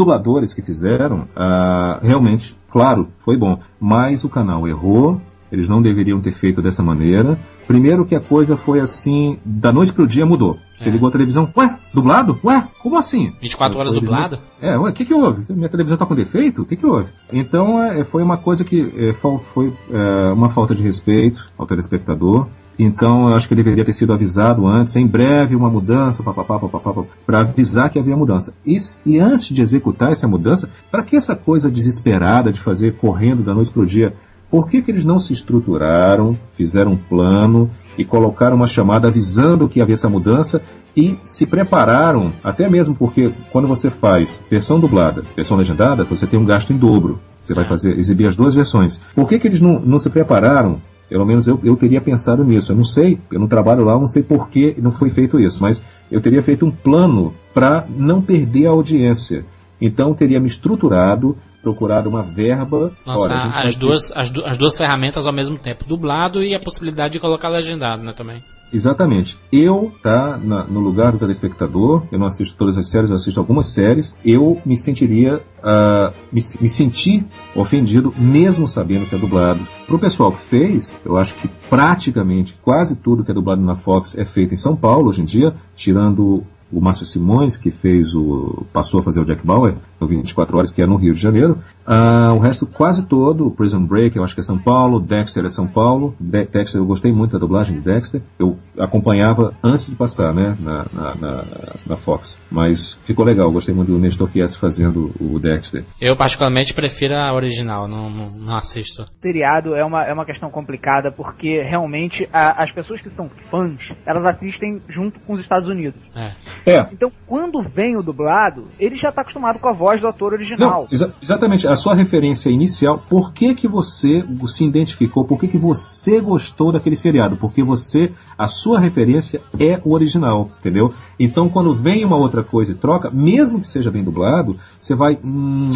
[SPEAKER 5] que fizeram, ah, realmente, claro, foi bom. Mas o canal errou, eles não deveriam ter feito dessa maneira. Primeiro que a coisa foi assim, da noite pro dia mudou. Você
[SPEAKER 2] É.
[SPEAKER 5] ligou a televisão, ué, dublado? Ué, como assim?
[SPEAKER 2] 24 horas dublado?
[SPEAKER 5] É, ué, o que que houve? Minha televisão tá com defeito? O que que houve? Então, é, foi uma coisa que é, foi é, uma falta de respeito ao telespectador. Então, eu acho que ele deveria ter sido avisado antes, em breve uma mudança, papapá, papapá, para avisar que havia mudança. E, e antes de executar essa mudança, para que essa coisa desesperada de fazer correndo da noite pro dia? Por que, que eles não se estruturaram, fizeram um plano e colocaram uma chamada avisando que havia essa mudança e se prepararam, até mesmo porque quando você faz versão dublada, versão legendada, você tem um gasto em dobro. Você vai
[SPEAKER 2] É.
[SPEAKER 5] fazer, exibir as duas versões. Por que, que eles não, não se prepararam? Pelo menos eu, eu teria pensado nisso. Eu não sei, eu não trabalho lá, eu não sei por que não foi feito isso, mas eu teria feito um plano para não perder a audiência. Então teria me estruturado, procurado uma verba.
[SPEAKER 2] Lançar as,
[SPEAKER 5] ter-
[SPEAKER 2] duas, as, du- as duas ferramentas ao mesmo tempo, dublado e a possibilidade de colocar legendado, né, também.
[SPEAKER 5] Exatamente. Eu, tá, na- no lugar do telespectador, eu não assisto todas as séries, eu assisto algumas séries, eu me sentiria, ah, me, me senti ofendido, mesmo sabendo que é dublado. Pro pessoal que fez, eu acho que praticamente quase tudo que é dublado na Fox é feito em São Paulo hoje em dia, tirando o Márcio Simões, que fez o. passou a fazer o Jack Bauer, no 24 horas, que é no Rio de Janeiro. Ah, o resto quase todo, Prison Break, eu acho que é São Paulo, Dexter é São Paulo. De Dexter, eu gostei muito da dublagem de Dexter. Eu acompanhava antes de passar, né, na, na, na, na Fox. Mas ficou legal, eu gostei muito do Nestor Kies fazendo o Dexter.
[SPEAKER 2] Eu particularmente prefiro a original, não, não, não assisto.
[SPEAKER 4] seriado é uma, é uma questão complicada porque realmente a- as pessoas que são fãs, elas assistem junto com os Estados Unidos.
[SPEAKER 2] É.
[SPEAKER 5] É,
[SPEAKER 4] Então, quando vem o dublado, ele já tá acostumado com a voz do ator original.
[SPEAKER 5] Não, exa- exatamente. A sua referência inicial, por que que você se identificou, por que que você gostou daquele seriado? Porque você, a sua referência é o original, entendeu? Então, quando vem uma outra coisa e troca, mesmo que seja bem dublado, você vai, hum,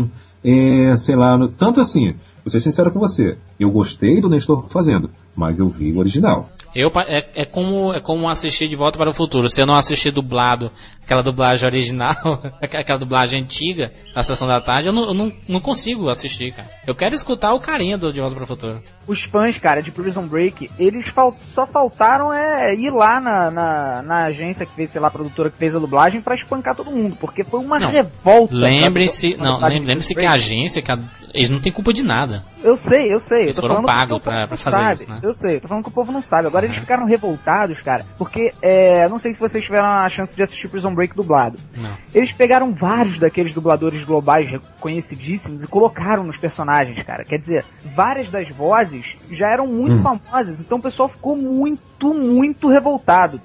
[SPEAKER 5] é, sei lá, tanto assim, vou ser sincero com você, eu gostei do Nestor fazendo, mas eu vi o original.
[SPEAKER 2] Eu, é, é, como, é como assistir De Volta para o Futuro. Se eu não assistir dublado, aquela dublagem original, aquela dublagem antiga, da Sessão da Tarde, eu, não, eu não, não consigo assistir, cara. Eu quero escutar o carinha do De Volta para o Futuro.
[SPEAKER 4] Os fãs, cara, de Prison Break, eles fal- só faltaram é ir lá na, na, na agência que fez, sei lá, a produtora que fez a dublagem pra espancar todo mundo, porque foi uma
[SPEAKER 2] Não,
[SPEAKER 4] revolta.
[SPEAKER 2] Lembre-se, não, lembre-se que a agência, que a- eles não têm culpa de nada.
[SPEAKER 4] Eu sei, eu sei.
[SPEAKER 2] Eles
[SPEAKER 4] eu
[SPEAKER 2] foram pagos pra- pra fazer
[SPEAKER 4] sabe.
[SPEAKER 2] isso, né?
[SPEAKER 4] Eu sei, eu tô falando que o povo não sabe. Agora eles ficaram revoltados, cara, porque é, não sei se vocês tiveram a chance de assistir Prison Break dublado.
[SPEAKER 2] Não.
[SPEAKER 4] Eles pegaram vários daqueles dubladores globais reconhecidíssimos e colocaram nos personagens, cara. Quer dizer, várias das vozes já eram muito
[SPEAKER 5] Hum.
[SPEAKER 4] famosas, então o pessoal ficou muito, muito revoltado.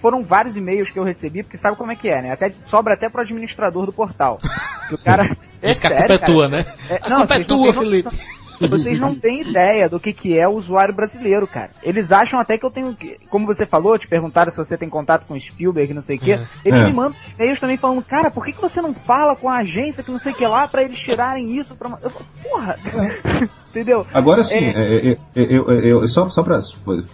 [SPEAKER 4] Foram vários e-mails que eu recebi, porque sabe como é que é, né? Até, sobra até pro administrador do portal. O cara.
[SPEAKER 2] Diz que a
[SPEAKER 4] sério,
[SPEAKER 2] culpa é tua, né?
[SPEAKER 4] É,
[SPEAKER 2] A
[SPEAKER 4] não,
[SPEAKER 2] culpa é tua, Felipe.
[SPEAKER 4] noção. Vocês não têm ideia do que, que é o usuário brasileiro, cara. Eles acham até que eu tenho que. Como você falou, te perguntaram se você tem contato com o Spielberg, não sei o quê.
[SPEAKER 2] É.
[SPEAKER 4] Eles
[SPEAKER 5] É.
[SPEAKER 4] me mandam e-mails também falando, cara, por que, que você não fala com a agência que não sei o que lá pra eles tirarem isso? Pra... Eu falo, porra! Entendeu?
[SPEAKER 5] Agora sim,
[SPEAKER 4] É.
[SPEAKER 5] é, é, é, eu- eu- só, só para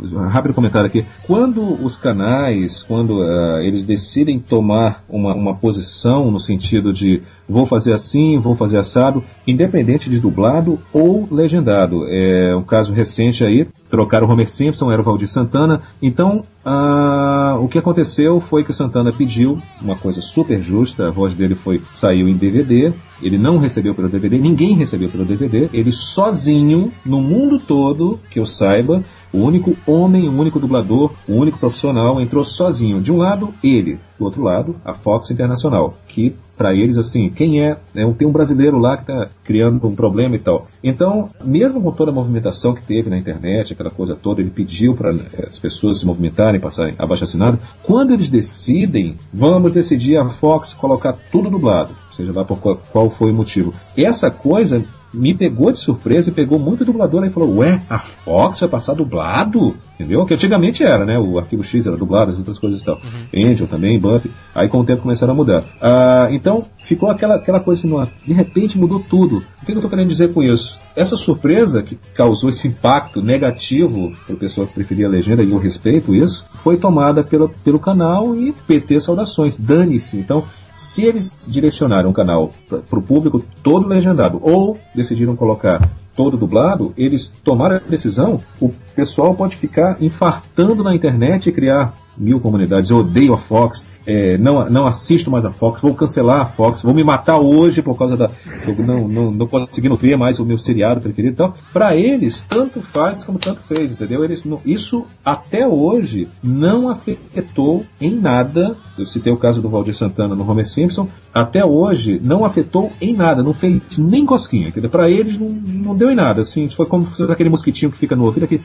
[SPEAKER 5] um rápido comentário aqui. Quando os canais, quando ah, eles decidem tomar uma, uma posição no sentido de vou fazer assim, vou fazer assado, independente de dublado ou legendado. É um caso recente aí, trocaram o Homer Simpson, era o Valdir Santana. Então, ah, o que aconteceu foi que o Santana pediu uma coisa super justa, a voz dele foi saiu em DVD, ele não recebeu pelo DVD, ninguém recebeu pelo DVD, ele sozinho, no mundo todo, que eu saiba, o único homem, o único dublador, o único profissional entrou sozinho. De um lado, ele. Do outro lado, a Fox Internacional. Que, para eles, assim, quem é? é tem um brasileiro lá que está criando um problema e tal. Então, mesmo com toda a movimentação que teve na internet, aquela coisa toda, ele pediu para as pessoas se movimentarem, passarem abaixo assinado. Quando eles decidem, vamos decidir a Fox colocar tudo dublado. Seja lá por qual, qual foi o motivo. Essa coisa me pegou de surpresa e pegou muito dublador aí e falou, ué, a Fox vai passar dublado? Entendeu? Que antigamente era, né? O Arquivo X era dublado, as outras coisas e tal. Angel também, Buffy. Aí com o tempo começaram a mudar. Ah, então, ficou aquela, aquela coisa assim, "Nossa, de repente mudou tudo. O que eu tô querendo dizer com isso? Essa surpresa que causou esse impacto negativo para o pessoal que preferia a legenda, e eu respeito isso, foi tomada pela, pelo canal e PT saudações, dane-se. Então, se eles direcionaram o canal para o público todo legendado ou decidiram colocar todo dublado, eles tomaram a decisão, o pessoal pode ficar infartando na internet e criar mil comunidades. Eu odeio a Fox, é, não, não assisto mais a Fox, vou cancelar a Fox, vou me matar hoje por causa da. Eu não, não, não conseguindo ver mais o meu seriado preferido. Então, para eles, tanto faz como tanto fez, entendeu? Eles isso até hoje não afetou em nada. Eu citei o caso do Valdir Santana no Homer Simpson. Até hoje não afetou em nada, não fez nem cosquinha. Para eles não, não deu em nada. Assim, foi como aquele mosquitinho que fica no ouvido, aquele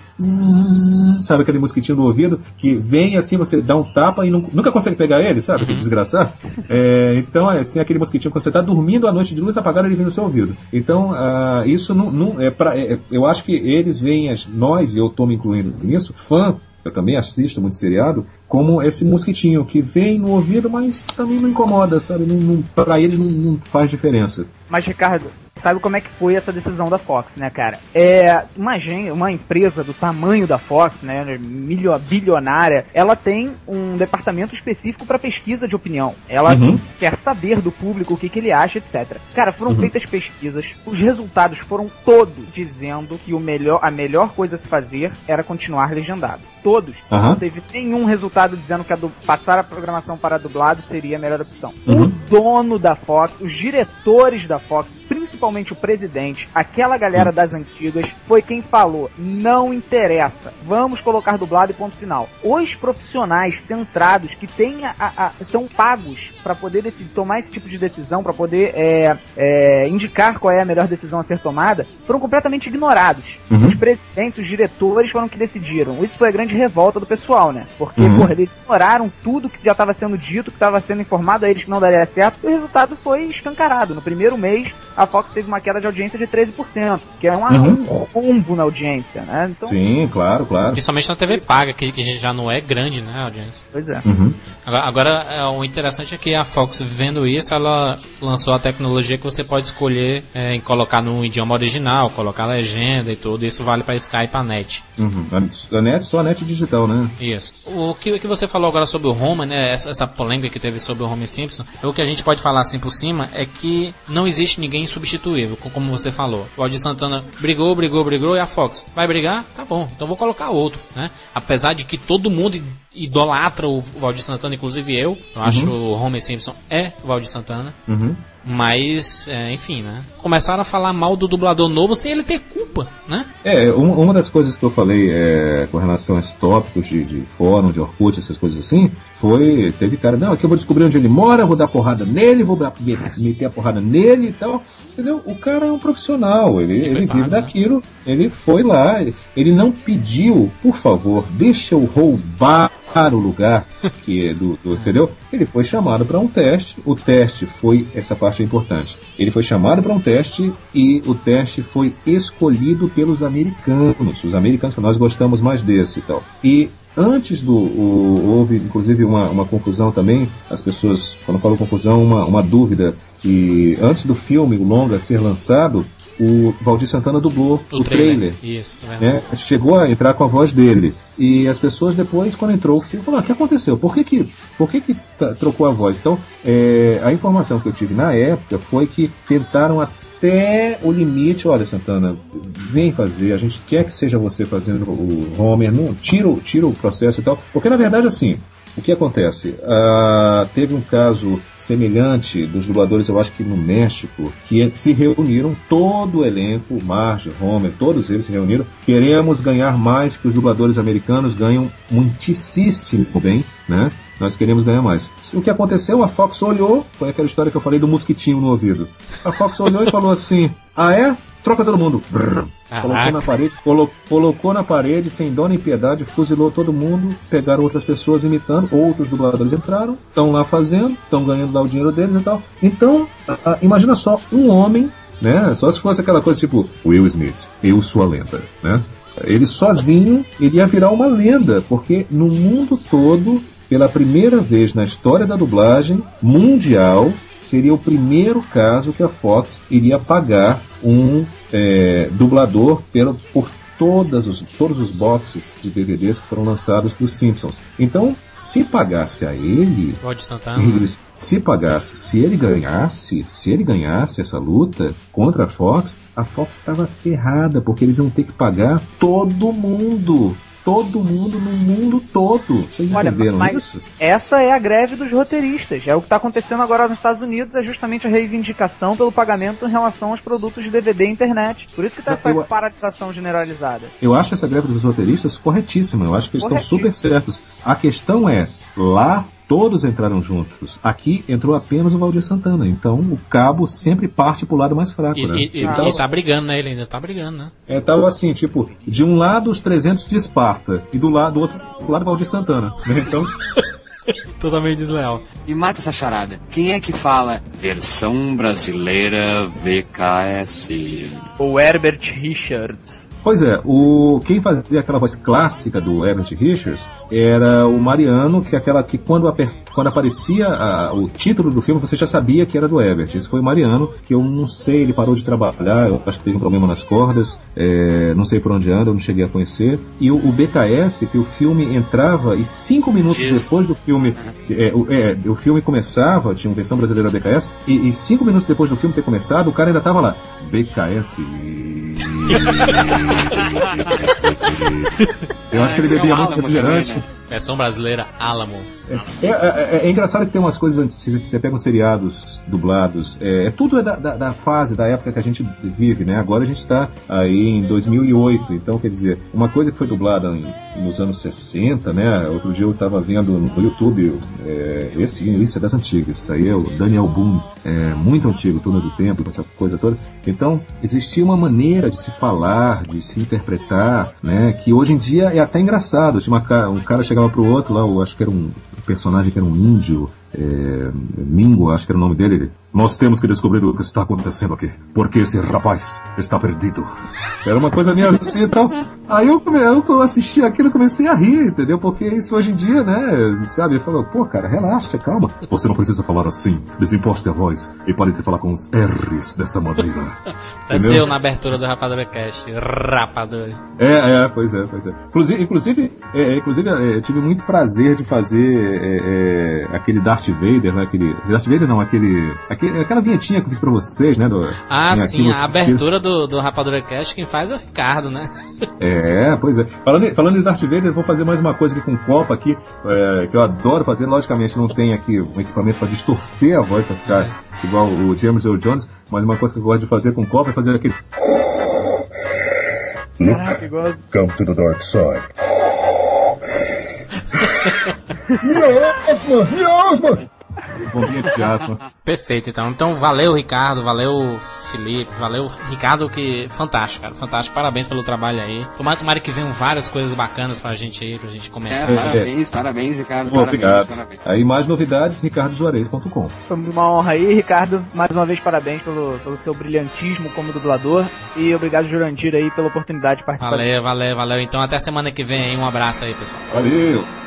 [SPEAKER 5] sabe aquele mosquitinho no ouvido que vem assim, você dá um tapa e não- nunca consegue pegar ele, sabe? Que desgraçado. É, então, é assim, aquele mosquitinho, quando você está dormindo à noite de luz apagada, ele vem no seu ouvido. Então, ah, isso não, não é para. eu acho que eles veem, as, nós, e eu estou me incluindo nisso, fã, eu também assisto muito seriado, como esse mosquitinho que vem no ouvido, mas também não incomoda, sabe? Não, não, para eles não, não faz diferença.
[SPEAKER 4] Mas, Ricardo, sabe como é que foi essa decisão da Fox, né, cara? É, uma, agen- uma empresa do tamanho da Fox, né, milho- bilionária, ela tem um departamento específico para pesquisa de opinião. Ela
[SPEAKER 5] Uhum.
[SPEAKER 4] quer saber do público o que, que ele acha, etc. Cara, foram
[SPEAKER 5] Uhum.
[SPEAKER 4] feitas pesquisas, os resultados foram todos dizendo que o melhor, a melhor coisa a se fazer era continuar legendado. Todos.
[SPEAKER 5] Aham.
[SPEAKER 4] Não teve nenhum resultado dizendo que a du- passar a programação para dublado seria a melhor opção.
[SPEAKER 5] Uhum.
[SPEAKER 4] O dono da Fox, os diretores da Fox, principalmente o presidente, aquela galera das antigas, foi quem falou: não interessa, vamos colocar dublado e ponto final. Os profissionais centrados que têm a- a- são pagos para poder decidir, tomar esse tipo de decisão, para poder é, é, indicar qual é a melhor decisão a ser tomada, foram completamente ignorados.
[SPEAKER 5] Uhum.
[SPEAKER 4] Os presidentes, os diretores foram que decidiram. Isso foi a grande revolta do pessoal, né? Porque,
[SPEAKER 5] Uhum.
[SPEAKER 4] porra, eles ignoraram tudo que já estava sendo dito, que estava sendo informado a eles que não daria certo, e o resultado foi escancarado. No primeiro mês, a Fox teve uma queda de audiência de 13%, que é
[SPEAKER 5] Uhum.
[SPEAKER 4] um rombo na audiência, né? Então,
[SPEAKER 5] Sim, claro, claro.
[SPEAKER 2] Principalmente na TV paga, que, que já não é grande, né, a audiência.
[SPEAKER 4] pois é.
[SPEAKER 5] Uhum.
[SPEAKER 2] Agora, agora, é, o interessante é que a Fox, vendo isso, ela lançou a tecnologia que você pode escolher é, em colocar no idioma original, colocar legenda e tudo. Isso vale para Sky e pra NET.
[SPEAKER 5] Uhum. A net, só a net digital, né?
[SPEAKER 2] Isso. O que, que você falou agora sobre o Homer, né? Essa, essa polêmica que teve sobre o Homer Simpson, o que a gente pode falar assim por cima é que não existe ninguém como você falou. O Aldir Santana brigou, brigou, brigou e a Fox vai brigar? Tá bom, então vou colocar outro, né? Apesar de que todo mundo idolatra o Valdir Santana, inclusive eu. Eu acho o Homer Simpson é o Valdir Santana.
[SPEAKER 5] Uhum.
[SPEAKER 2] Mas, é, enfim, né? Começaram a falar mal do dublador novo sem ele ter culpa, né?
[SPEAKER 5] É, uma, uma das coisas que eu falei é, com relação a esses tópicos de, de fórum, de Orkut, essas coisas assim, foi, teve cara, não, aqui eu vou descobrir onde ele mora, vou dar porrada nele, vou meter a porrada nele e tal, entendeu? O cara é um profissional, ele,
[SPEAKER 2] Ele
[SPEAKER 5] ele
[SPEAKER 2] pago,
[SPEAKER 5] vive
[SPEAKER 2] né?
[SPEAKER 5] daquilo, ele foi lá, ele, ele não pediu, por favor, deixa eu roubar o lugar que é do, do entendeu? Ele foi chamado para um teste. O teste foi essa parte é importante. Ele foi chamado para um teste e o teste foi escolhido pelos americanos. Os americanos que nós gostamos mais desse e tal. E Antes do. O, houve, inclusive, uma, uma confusão também. As pessoas, quando falam confusão, uma, uma dúvida. Que antes do filme, o longa, ser lançado, o Valdir Santana dublou o,
[SPEAKER 2] O trailer.
[SPEAKER 5] trailer.
[SPEAKER 2] Isso, é verdade.
[SPEAKER 5] né? Chegou a entrar com a voz dele. E as pessoas depois, quando entrou o filme, falaram, "Ah, o que aconteceu? Por que que, por que, que tá- trocou a voz? Então, é, a informação que eu tive na época foi que tentaram até o limite, olha Santana, vem fazer, a gente quer que seja você fazendo o Homer, não, tira, o- tira o processo e tal. Porque na verdade assim, o que acontece? Ah, teve um caso semelhante dos dubladores, eu acho que no México, que se reuniram, todo o elenco, Marge, Homer, todos eles se reuniram. Queremos ganhar mais que os dubladores americanos ganham muitíssimo bem, né? Nós queremos ganhar mais. O que aconteceu? A Fox olhou, foi aquela história que eu falei do mosquitinho no ouvido. A Fox olhou e falou assim: Ah, é? Troca todo mundo. Colocou na parede, colo- colocou na parede, sem dó nem piedade, fuzilou todo mundo, pegaram outras pessoas imitando, outros dubladores entraram, estão lá fazendo, estão ganhando lá o dinheiro deles e tal. Então, a- a- imagina só, um homem, né? Só se fosse aquela coisa tipo, Will Smith, eu sou a lenda, né? Ele sozinho, ele ia virar uma lenda, porque no mundo todo, pela primeira vez na história da dublagem mundial, seria o primeiro caso que a Fox iria pagar um é, dublador pelo, por todas os, todos os boxes de DVDs que foram lançados dos Simpsons. Então, se pagasse a ele,
[SPEAKER 2] Valdir Santana.
[SPEAKER 5] eles, se pagasse, se ele ganhasse, se ele ganhasse essa luta contra a Fox, a Fox estava ferrada, porque eles iam ter que pagar todo mundo. Todo mundo no mundo todo. Vocês
[SPEAKER 4] Olha,
[SPEAKER 5] entenderam
[SPEAKER 4] mas
[SPEAKER 5] isso?
[SPEAKER 4] essa é a greve dos roteiristas. É o que está acontecendo agora nos Estados Unidos, é justamente a reivindicação pelo pagamento em relação aos produtos de DVD e internet. Por isso que está essa
[SPEAKER 5] Eu-
[SPEAKER 4] paralisação generalizada.
[SPEAKER 5] Eu acho essa greve dos roteiristas corretíssima. Eu acho que eles estão super certos. A questão é, lá todos entraram juntos. Aqui entrou apenas o Valdir Santana. Então o cabo sempre parte pro lado mais fraco,
[SPEAKER 2] E,
[SPEAKER 5] né?
[SPEAKER 2] e, e-
[SPEAKER 5] então,
[SPEAKER 2] e tá brigando, né? Ele ainda tá brigando, né?
[SPEAKER 5] é, tava assim, tipo, de um lado os 300 de Esparta e do lado do outro do lado Valdir Santana. né? Então,
[SPEAKER 2] Totalmente desleal.
[SPEAKER 3] Me mata essa charada. Quem é que fala versão brasileira VKS?
[SPEAKER 4] O Herbert Richards.
[SPEAKER 5] Pois é, o quem fazia aquela voz clássica do Herbert Richards era o Mariano, que é aquela que quando, aper- quando aparecia a- o título do filme você já sabia que era do Herbert. Esse foi o Mariano, que eu não sei, ele parou de trabalhar, eu acho que teve um problema nas cordas, é, não sei por onde anda, eu não cheguei a conhecer. E o, o BKS, que o filme entrava e cinco minutos
[SPEAKER 3] Isso.
[SPEAKER 5] depois do filme, é, o, é, o filme começava, tinha uma versão brasileira BKS, e, e cinco minutos depois do filme ter começado, o cara ainda tava lá, BKS. Eu acho que ele bebia
[SPEAKER 3] um
[SPEAKER 5] muito refrigerante.
[SPEAKER 3] também, né?
[SPEAKER 2] Versão brasileira, Alamo.
[SPEAKER 5] É, é- é- é engraçado que tem umas coisas, você pega os seriados dublados, é, é tudo é da, da- da fase, da época que a gente vive, né? Agora a gente está aí em 2008, então quer dizer, uma coisa que foi dublada em- nos anos 60, né? Outro dia eu estava vendo no YouTube, é, esse, isso é das antigas, isso aí é o Daniel Boone, é muito antigo, Turno do Tempo, essa coisa toda. Então, existia uma maneira de se falar, de se interpretar, né? Que hoje em dia é até engraçado. Tinha uma um cara chegava pro outro lá, eu acho que era um personagem que era um índio, é, Mingo, acho que era o nome dele. ele, Nós temos que descobrir o que está acontecendo aqui, porque esse rapaz está perdido. Era uma coisa meio assim e tal. Aí eu, eu assisti aquilo e comecei a rir, entendeu? Porque isso hoje em dia, né, sabe? Eu falo, pô, cara, relaxa, calma. Você não precisa falar assim, desimposte a voz e pare de falar com os R's dessa maneira.
[SPEAKER 2] Pareceu
[SPEAKER 5] Entendeu?
[SPEAKER 2] na abertura do Rapadura Cast. Rapadura.
[SPEAKER 5] É, é, pois é, pois é. Inclusive, inclusive, é, é, inclusive é, tive muito prazer de fazer é, é, aquele Darth Vader, né? Aquele. Darth Vader não, aquele, aquele- Aquela vinhetinha que eu fiz pra vocês, né? Do,
[SPEAKER 2] Ah,
[SPEAKER 5] né,
[SPEAKER 2] sim, a abertura do, do Rapadura Cast, quem faz é o Ricardo, né?
[SPEAKER 5] É, pois é. Falando, em- falando em Darth Vader, eu vou fazer mais uma coisa aqui com copa aqui, é, que eu adoro fazer. Logicamente, não tem aqui um equipamento para distorcer a voz, para ficar igual o James Earl Jones, mas uma coisa que eu gosto de fazer com copa é fazer aquele.
[SPEAKER 4] Caraca, igual.
[SPEAKER 1] Come to the dark side.
[SPEAKER 5] Miasma! Miasma! Bombinha de asma.
[SPEAKER 2] Perfeito, então. Então, valeu, Ricardo, valeu, Felipe, valeu, Ricardo, que fantástico, cara, fantástico. Parabéns pelo trabalho aí. Tomara, tomara que venham várias coisas bacanas pra gente aí, pra gente
[SPEAKER 3] É,
[SPEAKER 2] comentar.
[SPEAKER 3] parabéns, parabéns, Ricardo.
[SPEAKER 5] Pô,
[SPEAKER 3] parabéns,
[SPEAKER 5] obrigado.
[SPEAKER 3] parabéns.
[SPEAKER 5] Aí mais novidades, ricardojuarez.com.
[SPEAKER 4] Foi uma honra aí, Ricardo. Mais uma vez, parabéns pelo, pelo seu brilhantismo como dublador. E obrigado, Jurandir, aí, pela oportunidade de participar.
[SPEAKER 2] Valeu, valeu, valeu. Então, até semana que vem aí. Um abraço aí, pessoal.
[SPEAKER 5] Valeu!